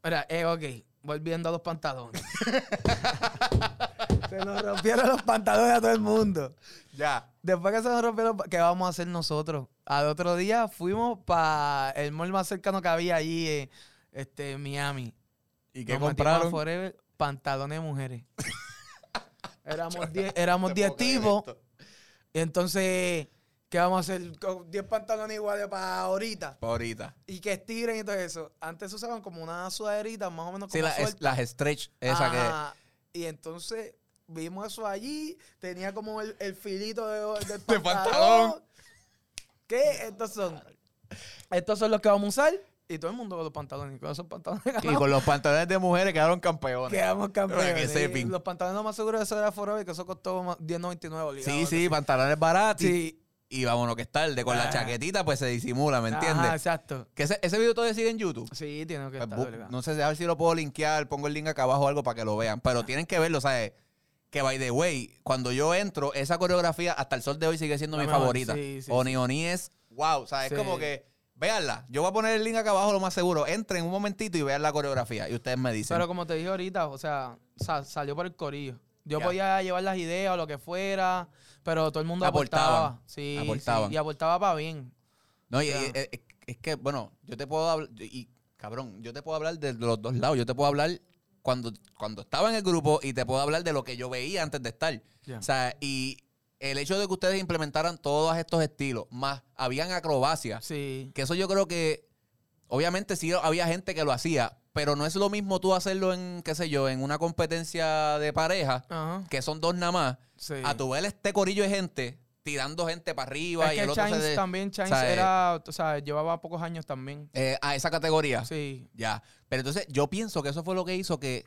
Mira, eh, ok, volviendo a los pantalones. se nos rompieron los pantalones a todo el mundo. Ya. Después que se nos rompieron, ¿qué vamos a hacer nosotros? Al otro día fuimos para el mall más cercano que había allí en este, Miami. ¿Y qué Nos compraron? Forever, pantalones de mujeres. éramos 10 éramos Te 10 puedo creer tipos. Y entonces, ¿qué vamos a hacer? Con 10 pantalones iguales para ahorita. Pa' ahorita. Y que estiren y todo eso. Antes usaban como una sudaderitas más o menos como Sí, la- es- suelta. las stretch, esa que. Ajá. Y entonces vimos eso allí. Tenía como el, el filito de, del De pantalón. pantalón. ¿Qué? Estos son Estos son los que vamos a usar. Y todo el mundo con los pantalones. Y con esos pantalones Y con los pantalones de mujeres quedaron campeones. quedamos campeones. Que. Los pantalones más seguros de eso era Forever, que eso costó más- 10.99 obligado. Sí, sí, pantalones baratos. Sí. Y vámonos que es tarde. Con la Ah. chaquetita, pues se disimula, ¿me entiendes? Ajá, exacto. Que ese, ese video todavía sigue en YouTube. Sí, tiene que Pues, estar. no sé, a ver si lo puedo linkear, pongo el link acá abajo o algo para que lo vean. Pero tienen que verlo, ¿sabes? Que by the way, cuando yo entro, esa coreografía hasta el sol de hoy sigue siendo mi mejor, favorita. sí, sí, Oni Oni es wow, o sea, es Sí. como que véanla. Yo voy a poner el link acá abajo lo más seguro. Entren un momentito y vean la coreografía y ustedes me dicen. Pero como te dije ahorita, o sea, sa- salió por el corillo. Yo podía llevar las ideas o lo que fuera, pero todo el mundo Aportaban. aportaba. Sí, sí, Aportaban. y aportaba para bien. No, y, Ya. y- es, es que, bueno, yo te puedo hablar, y cabrón, yo te puedo hablar de los dos lados. Yo te puedo hablar cuando, cuando estaba en el grupo y te puedo hablar de lo que yo veía antes de estar. O sea, y el hecho de que ustedes implementaran todos estos estilos, más habían acrobacias, Sí. que eso yo creo que, obviamente sí había gente que lo hacía, pero no es lo mismo tú hacerlo en, qué sé yo, en una competencia de pareja, Ajá. que son dos nada más, Sí. a tu ver este corillo de gente tirando gente para arriba es y que el otro se Chains de- también, Chains o sea, eh, era, o sea, llevaba pocos años también. eh, a esa categoría. Sí. Ya. Pero entonces yo pienso que eso fue lo que hizo que,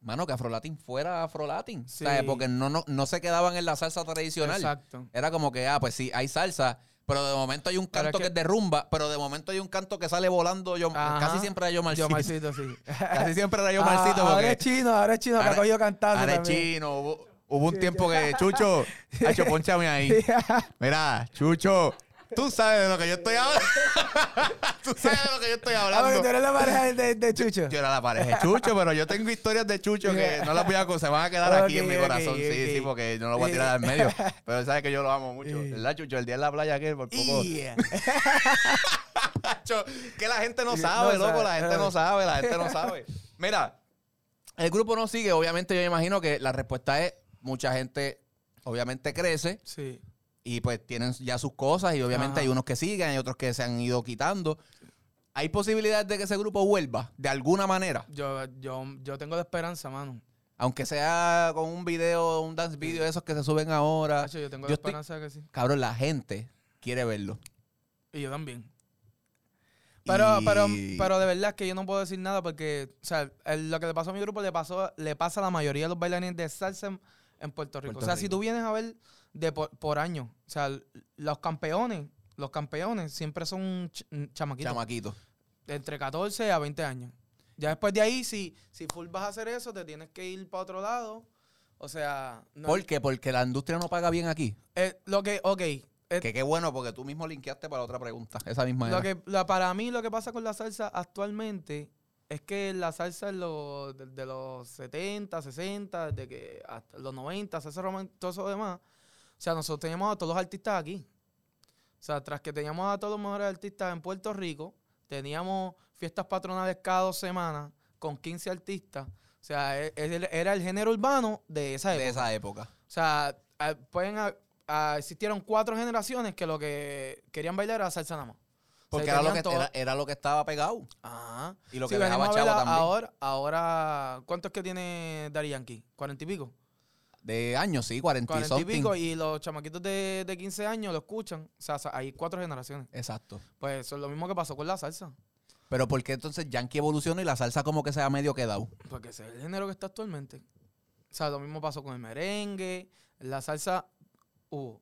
mano, que Afrolatin fuera Afrolatin. Sí. ¿sabes? Porque no, no, no se quedaban en la salsa tradicional. Exacto. Era como que, ah, pues sí, hay salsa, pero de momento hay un canto es que... que- es de rumba, pero de momento hay un canto que sale volando. Yo, Ajá. casi siempre era yo Yo Marcito. Marcito, sí. Casi siempre era yo Ah, Marcito ahora porque es chino, ahora es chino, que Ahora- ha cogido cantando ahora es chino. Hubo, hubo un Sí, tiempo que, Chucho, Hacho, ponchame ahí. Mira, Chucho, tú sabes de lo que yo estoy hablando. tú sabes de lo que yo estoy Ah, hablando. tú eres la pareja de, Chucho. Yo era la pareja de Chucho, pero yo tengo historias de Chucho que no las voy a se van a quedar aquí en mi corazón. Sí, sí, porque no lo voy a tirar al medio. Pero sabes que yo lo amo mucho. ¿Verdad, Chucho? El día en la playa aquel, por poco. Yeah. Que la gente no sabe, no loco. sabe. La gente no sabe, la gente no sabe. Mira, el grupo no sigue. Obviamente, yo imagino que la respuesta es: mucha gente, obviamente, crece Sí. Y pues tienen ya sus cosas. Y obviamente Ajá. hay unos que siguen, hay otros que se han ido quitando. ¿Hay posibilidades de que ese grupo vuelva de alguna manera? Yo, yo, yo tengo la esperanza, mano. Aunque sea con un video, un dance video de esos que se suben ahora. Hacho, yo tengo yo la estoy- esperanza de que sí. Cabrón, la gente quiere verlo. Y yo también. Pero, Y- pero, pero de verdad es que yo no puedo decir nada porque, o sea, el- lo que le pasó a mi grupo le pasó, le pasa a la mayoría de los bailarines de salsa en, Puerto Rico. Puerto o sea, si tú vienes a ver de por, por año, o sea, los campeones, los campeones siempre son ch- chamaquitos. Chamaquito. de entre 14 a 20 años. Ya después de ahí, si, si full vas a hacer eso, te tienes que ir para otro lado. O sea, no, ¿Por qué? Porque la industria no paga bien aquí. eh, lo que, ok, eh, Que qué bueno, porque tú mismo linkeaste para otra pregunta. Esa misma lo era. que, la- para mí lo que pasa con la salsa actualmente es que la salsa en los, de, de los 70, 60, de que hasta los 90, César Román, todo eso demás. O sea, nosotros teníamos a todos los artistas aquí. O sea, tras que teníamos a todos los mejores artistas en Puerto Rico, teníamos fiestas patronales cada dos semanas con 15 artistas. O sea, e- e- era el género urbano de esa época. de esa época. O sea, pueden existieron cuatro generaciones que lo que querían bailar era salsa nada más. Porque era lo, que, era, era lo que estaba pegado. Ajá. Y lo Sí, que dejaba a chavo a- también. Ahora, ahora, ¿cuánto es que tiene Daddy Yankee? ¿Cuarenta y pico? De años, sí, 40 y Cuarenta y pico. Y los chamaquitos de, de 15 años lo escuchan. O sea, hay cuatro generaciones. Exacto. Pues eso es lo mismo que pasó con la salsa. Pero ¿por qué entonces Yankee evoluciona y la salsa como que se ha medio quedado? Porque ese es el género que está actualmente. O sea, lo mismo pasó con el merengue. La salsa hubo.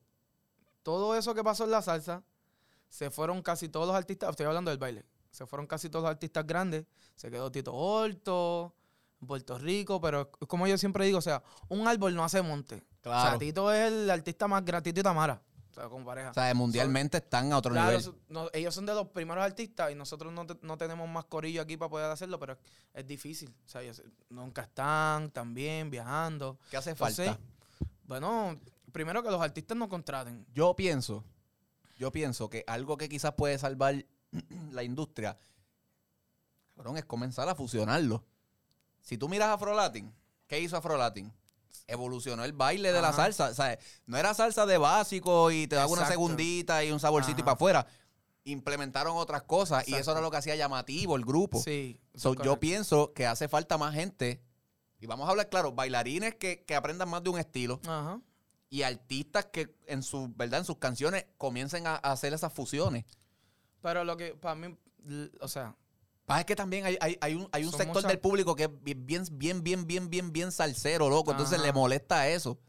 Todo eso que pasó en la salsa, se fueron casi todos los artistas. Estoy hablando del baile. Se fueron casi todos los artistas grandes. Se quedó Tito Horto, Puerto Rico. Pero es como yo siempre digo, o sea, un árbol no hace monte. O Claro. sea, Tito es el artista más grande. Tito y Tamara. O sea, como pareja. O sea, mundialmente están a otro Claro, nivel. no- ellos son de los primeros artistas y nosotros no, te- no tenemos más corillo aquí para poder hacerlo, pero es, es difícil. O sea, ellos nunca están también viajando. ¿Qué hace Entonces, falta? bueno, primero que los artistas no contraten. Yo pienso, yo pienso que algo que quizás puede salvar la industria, cabrón, es comenzar a fusionarlo. Si tú miras a Afrolatin, ¿qué hizo Afrolatin? Evolucionó el baile de la salsa. O sea, no era salsa de básico y te daba una segundita y un saborcito y para afuera. Implementaron otras cosas y eso era lo que hacía llamativo el grupo. Sí. So, yo pienso que hace falta más gente. Y vamos a hablar, claro, bailarines que, que aprendan más de un estilo Ajá. Y artistas que en su, ¿verdad? En sus canciones comiencen a, a hacer esas fusiones. Pero lo que para mí, o sea, Pasa es que también hay, hay, hay un, hay un sector muchas- del público que es bien, bien, bien, bien, bien, bien, bien salsero, loco. Entonces le molesta eso.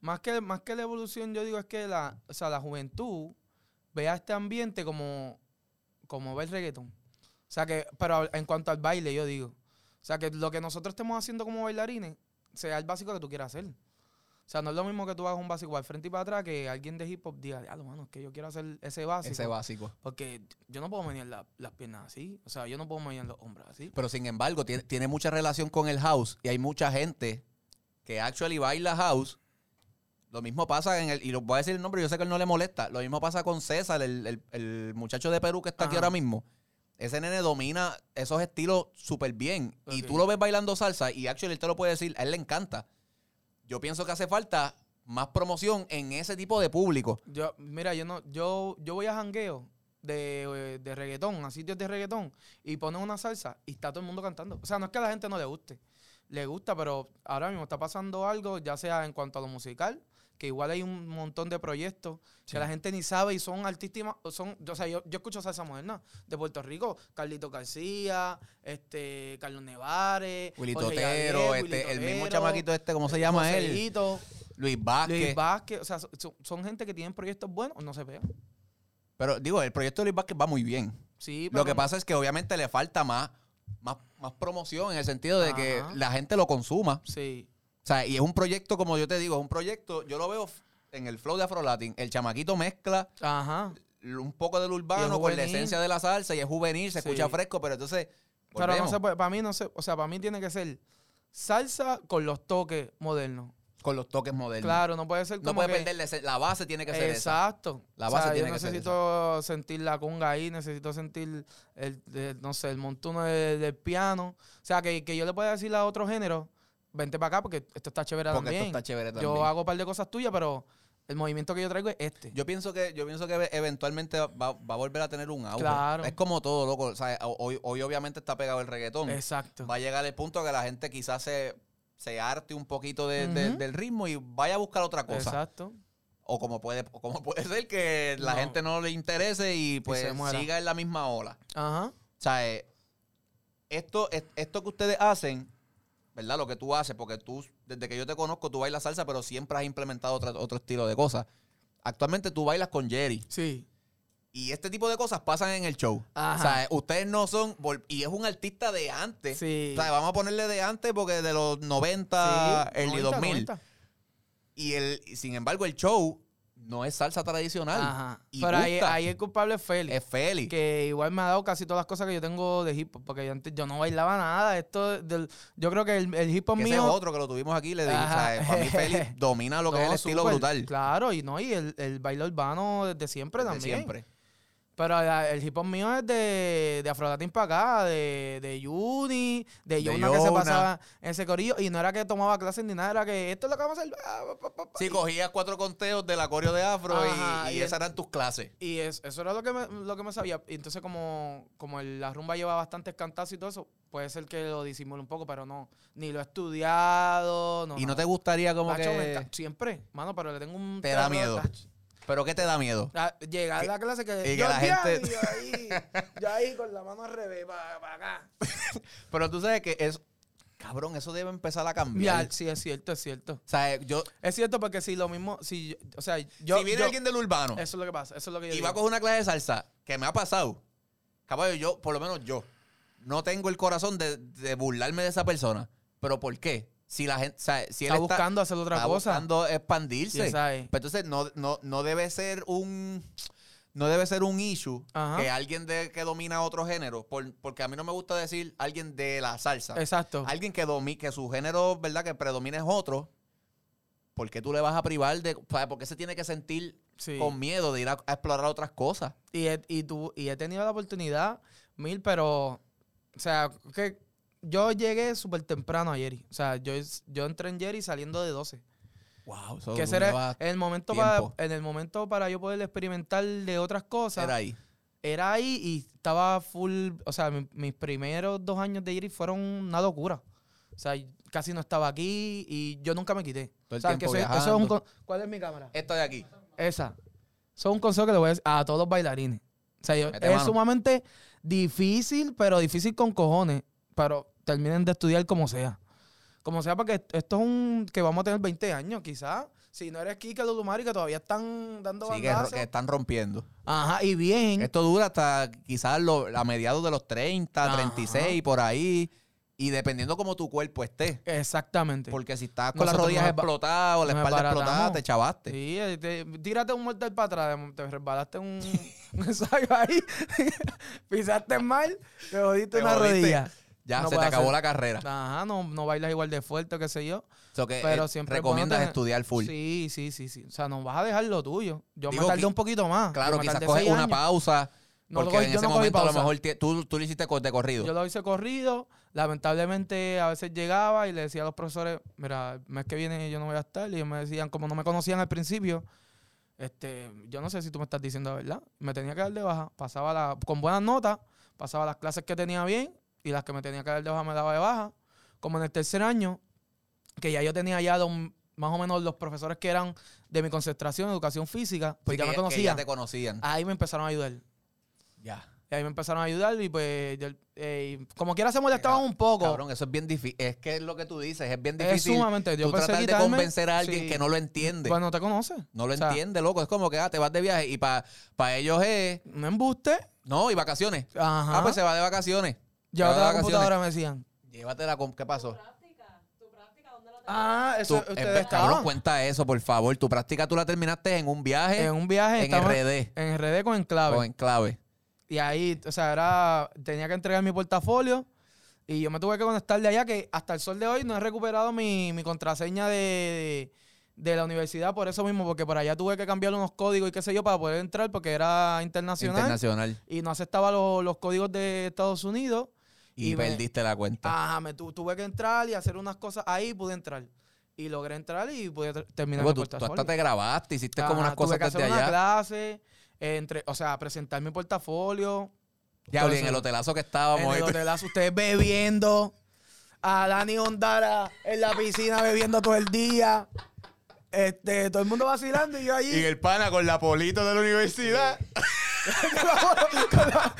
más que, más que la evolución, yo digo es que la, o sea, la juventud vea este ambiente como, como ve el reggaetón. O sea que, pero en cuanto al baile, yo digo. O sea que lo que nosotros estemos haciendo como bailarines sea el básico que tú quieras hacer. O sea, no es lo mismo que tú hagas un básico al frente y para atrás que alguien de hip hop diga, diablo, mano, es que yo quiero hacer ese básico. Ese básico. Porque yo no puedo menear la- las piernas así. O sea, yo no puedo menear los hombros así. Pero sin embargo, tiene, tiene mucha relación con el house y hay mucha gente que actually baila house. Lo mismo pasa en el, y lo voy a decir el nombre, yo sé que él no le molesta. Lo mismo pasa con César, el, el- el muchacho de Perú que está aquí ahora mismo. Ese nene domina esos estilos súper bien. Y tú lo ves bailando salsa y actually él te lo puede decir, a él le encanta. Yo pienso que hace falta más promoción en ese tipo de público. Yo, mira, yo no, yo, yo voy a jangueo de, eh, de reggaetón, a sitios de reggaetón, y ponen una salsa y está todo el mundo cantando. O sea, no es que a la gente no le guste, le gusta, pero ahora mismo está pasando algo, ya sea en cuanto a lo musical, que igual hay un montón de proyectos Sí. que la gente ni sabe y son artísticos, son, o sea, yo, yo escucho salsa moderna de Puerto Rico, Carlito García, este, Carlos Nevares, Willy Totero, este, Willy el mismo chamaquito este, ¿cómo se llama él? Joseito, Luis Vázquez. Luis Vázquez, o sea, son, son gente que tienen proyectos buenos, no se pega. Pero digo, el proyecto de Luis Vázquez va muy bien. Sí, Lo que pasa es que obviamente le falta más, más, más promoción en el sentido de que la gente lo consuma. Sí. O sea, y es un proyecto, como yo te digo, es un proyecto, yo lo veo en el flow de Afro Latin. El chamaquito mezcla Ajá. un poco del urbano con la esencia de la salsa y es juvenil, se Sí. escucha fresco, pero entonces. Pero no se puede, para mí no se, o sea, para mí tiene que ser salsa con los toques modernos. Con los toques modernos. Claro, no puede ser No como puede que- perder la, base, tiene que ser esa. Exacto. La O base sea, tiene yo que ser necesito sentir la conga ahí, necesito sentir el, el- no sé, el montuno de- del piano. O sea, que, que yo le pueda decir a otro género, vente para acá porque esto está chévere Porque también. esto está chévere también. yo hago un par de cosas tuyas, pero el movimiento que yo traigo es este. Yo pienso que, yo pienso que eventualmente va, va a volver a tener un auge. Claro. Es como todo, loco. O sea, hoy, hoy obviamente está pegado el reggaetón. Exacto. va a llegar el punto que la gente quizás se, se arte un poquito de- del ritmo y vaya a buscar otra cosa. Exacto. O como puede, o como puede ser que la No. gente no le interese y pues siga en la misma ola. Ajá. O sea, eh, esto, es- esto que ustedes hacen, ¿verdad? Lo que tú haces, porque tú, desde que yo te conozco, tú bailas salsa, pero siempre has implementado otra- otro estilo de cosas. Actualmente tú bailas con Jerry. Sí. Y este tipo de cosas pasan en el show. Ajá. O sea, ustedes no son. Y es un artista de antes. Sí. O sea, vamos a ponerle de antes porque de los 90, Sí, early 90, 2000. 90. Y el, y sin embargo, el show no es salsa tradicional. Ajá. Y Pero ahí, ahí el culpable es Félix. Es Feli. que igual me ha dado casi todas las cosas que yo tengo de hip hop, porque yo antes yo no bailaba nada. Esto del, yo creo que el, el hip hop Que ese es mío. otro que lo tuvimos aquí. Le dije, para mí Feli domina lo que es el estilo brutal. Claro, y no, y el, el baile urbano desde siempre Desde también. Siempre. Pero la- el hip hop mío es de, de Afrodatin para acá, de, de Juni, de De Yona que se pasaba en ese corillo. Y no era que tomaba clases ni nada, era que esto es lo que vamos a hacer. ah, pa, pa, pa, Sí, cogías cuatro conteos del acorio de afro y- Ajá, y, esas eran tus clases. Y es- eso era lo que me, lo que me sabía. Y entonces, como, como el- la rumba lleva bastantes cantazos y todo eso, puede ser que lo disimule un poco, pero no. Ni lo he estudiado. No, y no te gustaría como que... Siempre, mano, pero le tengo un. Te da miedo. ¿Pero qué te da miedo? Llegar a la clase que. y que yo la gente- yo ahí, yo ahí con la mano al revés, para acá. Pero tú sabes que es... Cabrón, eso debe empezar a cambiar. Ya, sí, es cierto, es cierto. O sea, yo... Es cierto porque si lo mismo, si, o sea, yo, si viene yo- alguien del urbano eso es lo que pasa, eso es lo que yo y digo. va a coger una clase de salsa, que me ha pasado, caballo, yo, por lo menos yo, no tengo el corazón de, de burlarme de esa persona. ¿Pero por qué? Si la gente, o sea, si él está buscando hacer otra está cosa. buscando expandirse. Pero entonces no, no, no debe ser un no debe ser un issue Ajá. que alguien de, que domina otro género, por- porque a mí no me gusta decir alguien de la salsa. Exacto. Alguien que domi que su género, ¿verdad? Que predomina es otro. ¿Por qué tú le vas a privar de. ¿Por qué se tiene que sentir Sí. con miedo de ir a, a explorar otras cosas? Y he, y, tú, y he tenido la oportunidad, mil, pero, o sea, que yo llegué súper temprano a Jerry. O sea, yo, yo entré en Jerry saliendo de 12. Wow, eso que ese era en el momento para, en el momento para yo poder experimentar de otras cosas. era ahí. era ahí y estaba full, o sea, mi- mis primeros dos años de Jerry fueron una locura. O sea, casi no estaba aquí y yo nunca me quité. Todo el O sea, tiempo que eso, eso es un ¿Cuál es mi cámara? Esta de aquí. Esa. Eso es un consejo que le voy a decir a todos los bailarines. O sea, yo- es mano. sumamente difícil, pero difícil con cojones. Pero terminen de estudiar como sea. Como sea, porque esto es un que vamos a tener 20 años, quizás. Si no eres Kike Ludumari, que todavía están dando Sí, que, bandazos. que están rompiendo. Ajá, y bien. Esto dura hasta quizás lo- a mediados de los 30, Ajá. 36, por ahí. Y dependiendo cómo tu cuerpo esté. Exactamente. Porque si estás con las rodillas nos esba- explotadas o la nos espalda explotada, te chavaste. Sí, eh, te- tírate un mortal para atrás, te resbalaste un, un ensayo ahí, pisaste mal, te jodiste Te una jodiste. rodilla. Ya No se te acabó hacer- la carrera. Ajá, no, no bailas igual de fuerte, qué sé yo. So que, Pero eh, siempre recomiendas bueno estudiar full. Sí, sí, sí, sí. O sea, no vas a dejar lo tuyo. Yo Digo, me tardé un poquito más. Claro, quizás coges una años. pausa. No porque cogí- en ese no momento a lo mejor tú, tú lo hiciste de corrido. Yo lo hice corrido. Lamentablemente a veces llegaba y le decía a los profesores, mira, el mes que viene yo no voy a estar. Y ellos me decían, como no me conocían al principio, este, yo no sé si tú me estás diciendo la verdad. Me tenía que dar de baja. Pasaba la, con buenas notas, pasaba las clases que tenía bien y las que me tenía que dar de baja me daba de baja. Como en el tercer año, que ya yo tenía ya más o menos los profesores que eran de mi concentración, educación física, pues Sí, ya que- me que conocían. ya te conocían. Ahí me empezaron a ayudar. Ya. Y ahí me empezaron a ayudar y pues, yo- eh, como quiera se molestaban un poco. Cabrón, eso es bien difícil. Es que es lo que tú dices, es bien Es difícil. sumamente. Yo tú pensé tratar de convencer a alguien sí. que no lo entiende. Pues no te conoce. no lo o sea, entiende, loco. Es como que ah, te vas de viaje y para ellos es. Un embuste. No, y vacaciones. Ajá. Ah, pues se va de vacaciones. Llévate la computadora, me decían. Llévatela con. ¿Qué pasó? Ah, Tú, eso eh, ustedes cabrón, estaban cuenta eso, por favor. Tu práctica tú la terminaste en un viaje en un viaje. en RD En RD con Enclave. o en clave. Y ahí, o sea, era, tenía que entregar mi portafolio y yo me tuve que conectar de allá que hasta el sol de hoy no he recuperado mi, mi contraseña de, de la universidad por eso mismo, porque por allá tuve que cambiar unos códigos y qué sé yo para poder entrar porque era internacional, Internacional. y no aceptaba lo- los códigos de Estados Unidos. Y, Y me- perdiste la cuenta. Ajá, me tu- tuve que entrar y hacer unas cosas ahí y pude entrar. Y logré entrar y pude ter- terminar Luego mi tú, hasta te grabaste, hiciste como unas tuve cosas que desde hacer una allá. clase, eh, entre, o sea, presentar mi portafolio, Ya, en el hotelazo que estábamos. en el hotelazo, ustedes bebiendo. A Dani Ondara en la piscina bebiendo todo el día. Este, todo el mundo vacilando y yo allí. Y el pana con la polito de la universidad. con la-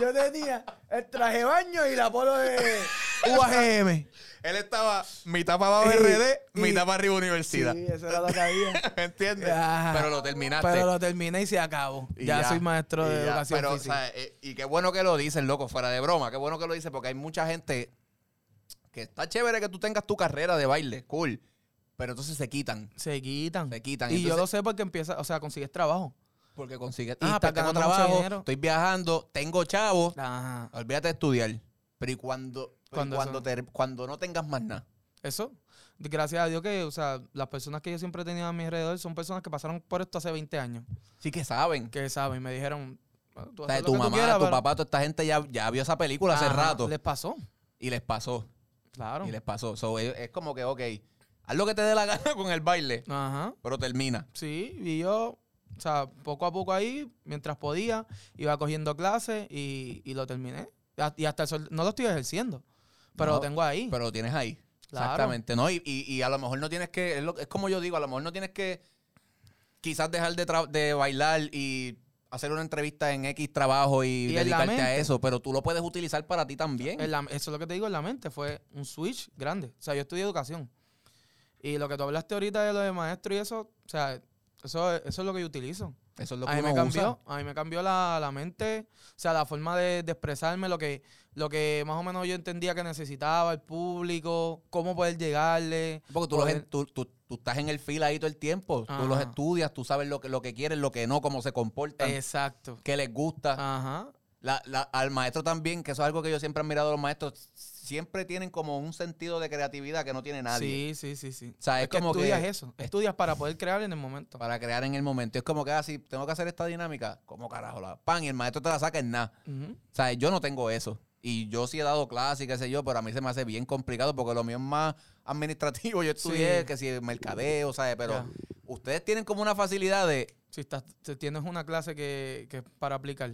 yo tenía el traje baño y la polo de UAGM. Él estaba mitad para abajo RD, y- mitad para arriba Sí, universidad. eso era lo que había. ¿Me entiendes? Ajá. Pero lo terminaste. Pero lo terminé y se acabó. Y Ya, soy maestro de ya. educación Pero, física. o sea, eh, y qué bueno que lo dices, loco, fuera de broma. Qué bueno que lo dices porque hay mucha gente que está chévere que tú tengas tu carrera de baile, cool. Pero entonces se quitan. se quitan. Se quitan. Y yo lo sé porque empieza, o sea, consigues trabajo. Porque consigues. Y Ah, estás pues tengo ganando mucho trabajo, estoy viajando, tengo chavo. Ajá. Olvídate de estudiar. Pero y cuando, pero y Cuando te- cuando no tengas más nada. Eso. Gracias a Dios que, o sea, las personas que yo siempre he tenido a mi alrededor son personas que pasaron por esto hace 20 años. Sí que saben. Que saben, me dijeron, "Bueno, tú O sea, tu que tú mamá, quieras, tu pero-". papá, toda esta gente ya, ya vio esa película hace Ajá, rato. Les pasó. Y les pasó. Claro. Y les pasó. So, es como que, ok, haz lo que te dé la gana con el baile, Ajá. pero termina. Sí, y yo, o sea, poco a poco ahí, mientras podía, iba cogiendo clases y, y lo terminé. Y hasta el sol, no lo estoy ejerciendo, pero No, lo tengo ahí. Pero lo tienes ahí. Claro. Exactamente, ¿no? Y, y- y a lo mejor no tienes que, es, lo- es como yo digo, a lo mejor no tienes que quizás dejar de, de bailar y hacer una entrevista en X trabajo y, dedicarte a eso, pero tú lo puedes utilizar para ti también. La- eso es lo que te digo en la mente, fue un switch grande. O sea, yo estudié educación. Y lo que tú hablaste ahorita de lo de maestro y eso, o sea, eso, eso es lo que yo utilizo. Eso es lo que a mí uno me cambió, usa. a mí me cambió la, la mente, o sea, la forma de, de expresarme, lo que, lo que más o menos yo entendía que necesitaba el público, cómo poder llegarle. Porque tú, los poder- tú, tú- tú estás en el fil ahí todo el tiempo. Tú los Ajá. estudias, tú sabes lo que, lo que quieren, lo que no, cómo se comportan, Exacto. qué les gusta. Ajá. La- la- al maestro también, que eso es algo que yo siempre he admirado a los maestros, siempre tienen como un sentido de creatividad que no tiene nadie. Sí, sí, sí, sí. O sea, es que como que- estudias eso. Estudias para poder crear en el momento. Para crear en el momento. Es como que así, tengo que hacer esta dinámica. ¿Cómo carajo la pan? Y el maestro te la saca en nada. Ujú. O sea, yo no tengo eso. Y yo sí he dado clases y qué sé yo, pero a mí se me hace bien complicado porque lo mío es más administrativo. Yo estudié Sí. que si mercadeo, ¿sabes? Pero ustedes tienen como una facilidad de. Si estás, si tienes una clase que, que es para aplicar,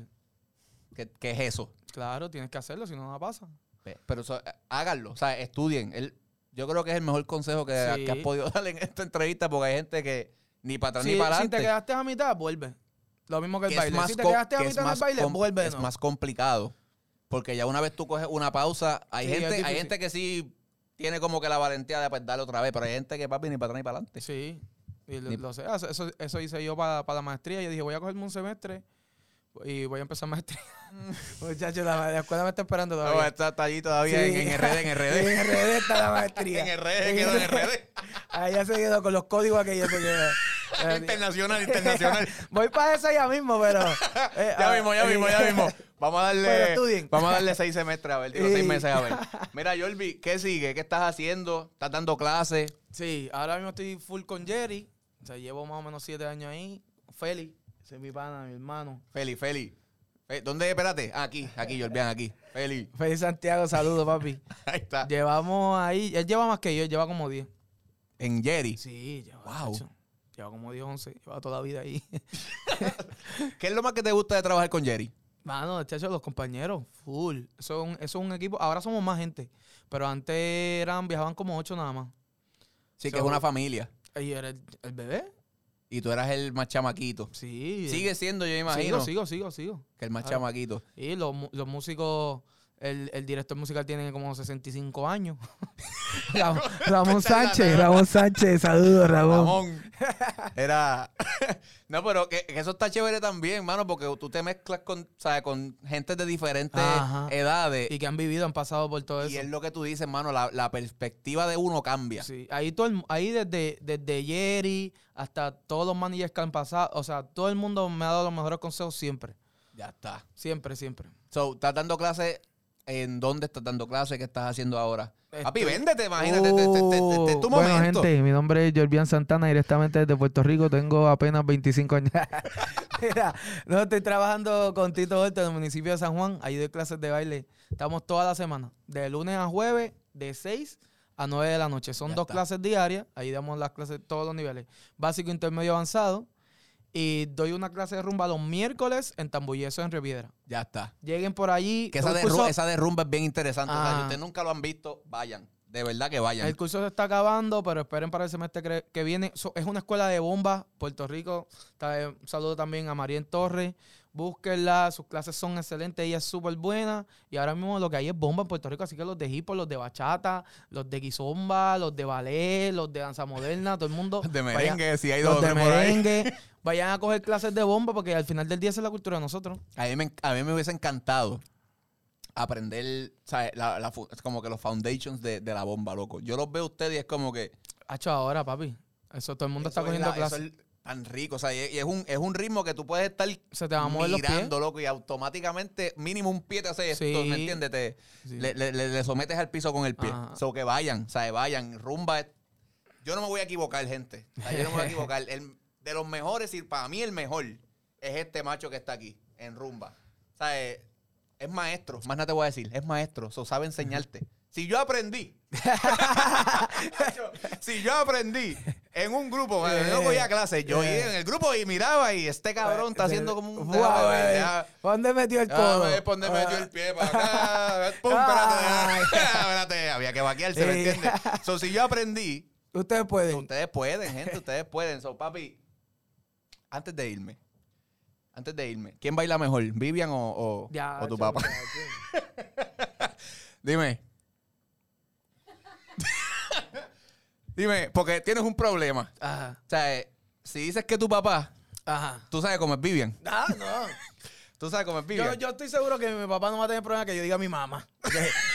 ¿Qué, qué es eso? claro, tienes que hacerlo, si no, no pasa. Pe- Pero eh, háganlo, o sea, estudien. El, yo creo que es el mejor consejo que, Sí. que has podido darle en esta entrevista porque hay gente que ni para atrás ni para si te adelante. quedaste a mitad, vuelve. Lo mismo que el que baile. si te quedaste a que mitad es en el más baile, vuelve. es ¿no? más complicado. Porque ya una vez tú coges una pausa, hay Sí, gente, hay gente que sí tiene como que la valentía de pues, darle otra vez, pero hay gente que papi ni para atrás ni para adelante. Sí. Y lo, sé. Eso, eso, eso hice yo para, para la maestría. Yo dije, voy a cogerme un semestre y voy a empezar maestría. Muchachos, la, la escuela me está esperando No, todavía. está, está allí todavía Sí. en, en RD, en RD. En RD está la maestría. en RD, quedó en RD. Ahí ya se quedó con los códigos aquellos. se quedó. internacional, internacional. Voy para eso ya mismo, pero. eh, Ya ah, mismo, ya eh, mismo, ya mismo. Vamos a darle, vamos a darle seis semestres a ver, digo, seis meses a ver. Mira, Jorvi, ¿qué sigue? ¿Qué estás haciendo? ¿Estás dando clases? Sí, ahora mismo estoy full con Jerry. O sea, llevo más o menos siete años ahí. Feli, ese es mi pana, mi hermano. Feli, Feli. Fe- ¿Dónde? Espérate. Ah, aquí, aquí, Jorvian, aquí. Feli. Feli Santiago, saludos, papi. Ahí está. Llevamos ahí, él lleva más que yo, él lleva como 10. En Jerry. Sí, lleva. Wow. Lleva como 10, 11. Lleva toda la vida ahí. ¿Qué es lo más que te gusta de trabajar con Jerry? Mano, chacho, los compañeros, full. Eso es, un, equipo. Ahora somos más gente. Pero antes eran, viajaban como 8 nada más. Sí, que es una familia. Y era el, el bebé. Y tú eras el más chamaquito. Sí. Sigue siendo, yo imagino, Sigo, sigo, sigo, sigo. que el más Claro. chamaquito. Y los, los músicos, el, el director musical tiene como 65 años. Ram- Ramón Sánchez, Ramón Sánchez, saludos Ramón. Ramón. Era. no, pero que, que eso está chévere también, mano, porque tú te mezclas con, ¿sabes? con gente de diferentes Ajá. edades. Y que han vivido, han pasado por todo Y eso. es lo que tú dices, mano, la, la perspectiva de uno cambia. Sí, ahí, todo el- ahí desde, desde Jerry hasta todos los managers que han pasado, o sea, todo el mundo me ha dado los mejores consejos siempre. Ya está. Siempre, siempre. So, ¿estás dando clases? ¿En dónde estás dando clases? ¿Qué estás haciendo ahora? Papi, Estoy- véndete, imagínate. este- este es tu bueno, momento. gente, mi nombre es Jorbian Santana, directamente desde Puerto Rico. Tengo apenas 25 años. Mira, no, estoy trabajando con Tito Horta en el municipio de San Juan. Ahí doy clases de baile. Estamos toda la semana, de lunes a jueves, de 6 a 9 de la noche. Son Ya dos está. clases diarias. Ahí damos las clases de todos los niveles. Básico, intermedio, avanzado. Y doy una clase de rumba los miércoles en Tambulleso, en Reviera. Ya está. Lleguen por allí. Que esa, curso- esa derrumba es bien interesante. O sea, si ustedes nunca lo han visto, vayan. De verdad que vayan. El curso se está acabando, pero esperen para el semestre que, viene. Es una escuela de bomba, Puerto Rico. Eh, Un saludo también a Marien Torres. Búsquenla, sus clases son excelentes, ella es súper buena. Y ahora mismo lo que hay es bomba en Puerto Rico, así que los de hip hop, los de bachata, los de guizomba, los de ballet, los de danza moderna, todo el mundo. de vaya- merengue, si hay dos los de tres por ahí. merengue, vayan a coger clases de bomba porque al final del día esa es la cultura de nosotros. A mí, me, a mí me hubiese encantado aprender, ¿sabes? La, la es como que los foundations de, de la bomba, loco. Yo los veo a ustedes y es como que... Hacho ahora, papi. Eso todo el mundo está es cogiendo la- clases. es tan rico, o sea, y, es, un, es un ritmo que tú puedes estar Se te a mover mirando, loco, y automáticamente mínimo un pie te hace esto, Sí. ¿me entiendes? Te- Sí. le, le- le- sometes al piso con el pie. Ajá. So que vayan, ¿sabes? Vayan, rumba. Yo no me voy a equivocar, gente. O sea, yo no me voy a equivocar. El- de los mejores, y para mí el mejor, es este macho que está aquí, en rumba. O sea, es, es maestro, más nada te voy a decir, es maestro, so sabe enseñarte. Si yo aprendí, si yo aprendí en un grupo, yo no cogía clases, yo iba en el grupo y miraba y este cabrón está haciendo como un... Eh. ¿Dónde metió el codo? por dónde metió el pie para acá. Pum, espérate. espérate. Había que vaquearse, ¿me entiendes? So, si yo aprendí, Ustedes pueden. ustedes pueden, gente, ustedes pueden. So, papi, antes de irme, antes de irme, ¿quién baila mejor? ¿Vivian o, o- Ya, o tu papá? Dime. Dime, porque tienes un problema. Ajá. O sea, eh, si dices que tu papá, Ajá. tú sabes cómo es Vivian. Ah, no. Tú sabes cómo es Vivian. Yo, yo estoy seguro que mi papá no va a tener problema que yo diga a mi mamá.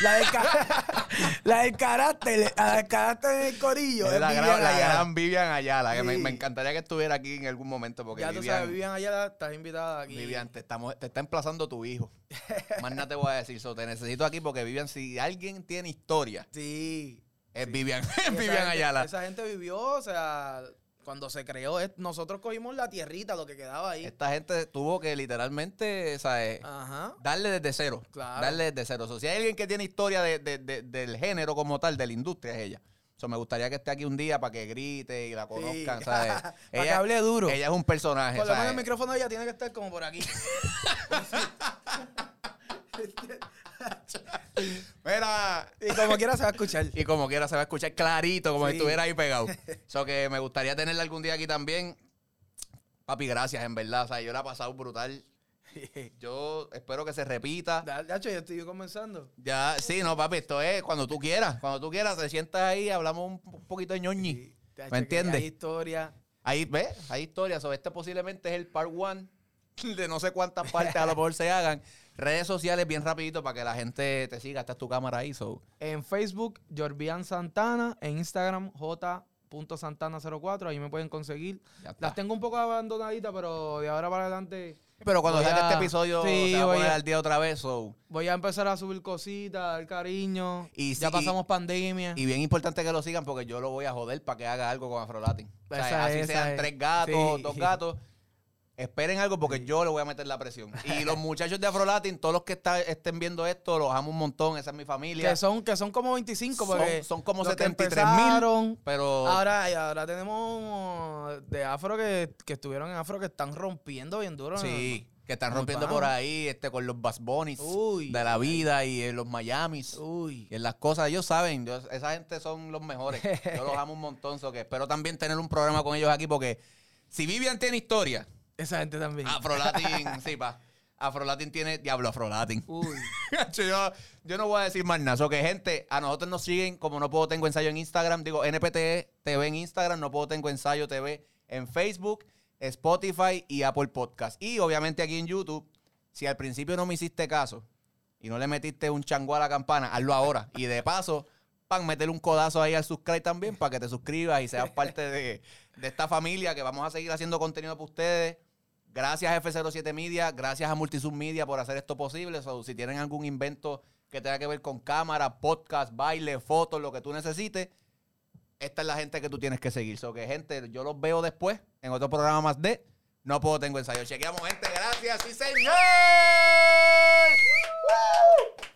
La del, ca- la del carácter, la del carácter en el corillo. Es es la, Vivian gran, la Ayala. gran Vivian Ayala, que me, Sí. me encantaría que estuviera aquí en algún momento porque Ya tú Vivian, sabes, Vivian Ayala, estás invitada aquí. Vivian, te, estamos, te está emplazando tu hijo. Más nada te voy a decir. So, te necesito aquí porque Vivian, si alguien tiene historia, Sí. Es Vivian, es Vivian gente- Ayala. Esa gente vivió, o sea, cuando se creó, nosotros cogimos la tierrita, lo que quedaba ahí. Esta gente tuvo que literalmente, ¿sabes? Ajá. Darle desde cero. Claro. Darle desde cero. So, si hay alguien que tiene historia de- de- de- del género como tal, de la industria, es ella. So, me gustaría que esté aquí un día para que grite y la conozcan, Sí. ¿sabes? Para que hable duro. Ella es un personaje, Por lo menos el micrófono ella tiene que estar como por aquí. Mira, y como quiera se va a escuchar. Y como quiera se va a escuchar clarito, como si Sí. estuviera ahí pegado. So que me gustaría tenerla algún día aquí también. Papi, gracias, en verdad. O sea, yo la he pasado brutal. Yo espero que se repita. Dacho, yo estoy comenzando. Ya, sí, no, papi, esto es cuando tú quieras. Cuando tú quieras, te sientas ahí, hablamos un, poquito de ñoñi. Dacho, ¿Me entiendes? Hay historia. Ahí, ¿ves? Hay historias. Sobre este posiblemente es el part one de no sé cuántas partes a lo mejor se hagan. Redes sociales bien rapidito para que la gente te siga. Esta es tu cámara ahí, so. En Facebook, Jorbian Santana. En Instagram, j.santana04. Ahí me pueden conseguir. Las tengo un poco abandonaditas, pero de ahora para adelante Pero cuando salga este episodio Sí, se va a poner a- al día otra vez, so. voy a empezar a subir cositas, dar cariño. Y ya sí, pasamos pandemia. Y bien importante que lo sigan porque yo lo voy a joder para que haga algo con Afrolatin. O sea, así es, sean es. tres gatos, Sí. dos gatos. Esperen algo porque yo le voy a meter la presión. Y los muchachos de Afrolatin, todos los que está- estén viendo esto, los amo un montón. Esa es mi familia. que son, que son como 25, Son- porque son como los que 73 mil. Pero Ahora, y ahora tenemos de afro que, que estuvieron en afro que están rompiendo bien duro. sí, que están Muy rompiendo por ahí este, con los Bass Bunnies Uy. de la vida y en los Miamis. Uy. Y en las cosas, ellos saben, yo- esa gente son los mejores. Yo los amo un montón, so que espero también tener un programa con ellos aquí porque si Vivian tiene historia, Esa gente también. Afrolatin, sí, pa. Afrolatin tiene Diablo Afrolatin. Uy. yo, yo no voy a decir más nada. So que, gente, a nosotros nos siguen como No Puedo Tengo Ensayo en Instagram. Digo, NPT TV en Instagram, No Puedo Tengo Ensayo TV en Facebook, Spotify y Apple Podcast. Y obviamente aquí en YouTube, si al principio no me hiciste caso y no le metiste un chango a la campana, hazlo ahora. Y de paso, pan, meter un codazo ahí al subscribe también para que te suscribas y seas parte de, de esta familia que vamos a seguir haciendo contenido para ustedes. Gracias a F07 Media, gracias a Multisub Media por hacer esto posible. Si tienen algún invento que tenga que ver con cámara, podcast, baile, fotos, lo que tú necesites, esta es la gente que tú tienes que seguir. So, que gente, yo los veo después en otro programa más de No Puedo Tengo Ensayo. Chequeamos, gente. Gracias. Sí, señor. ¡Woo!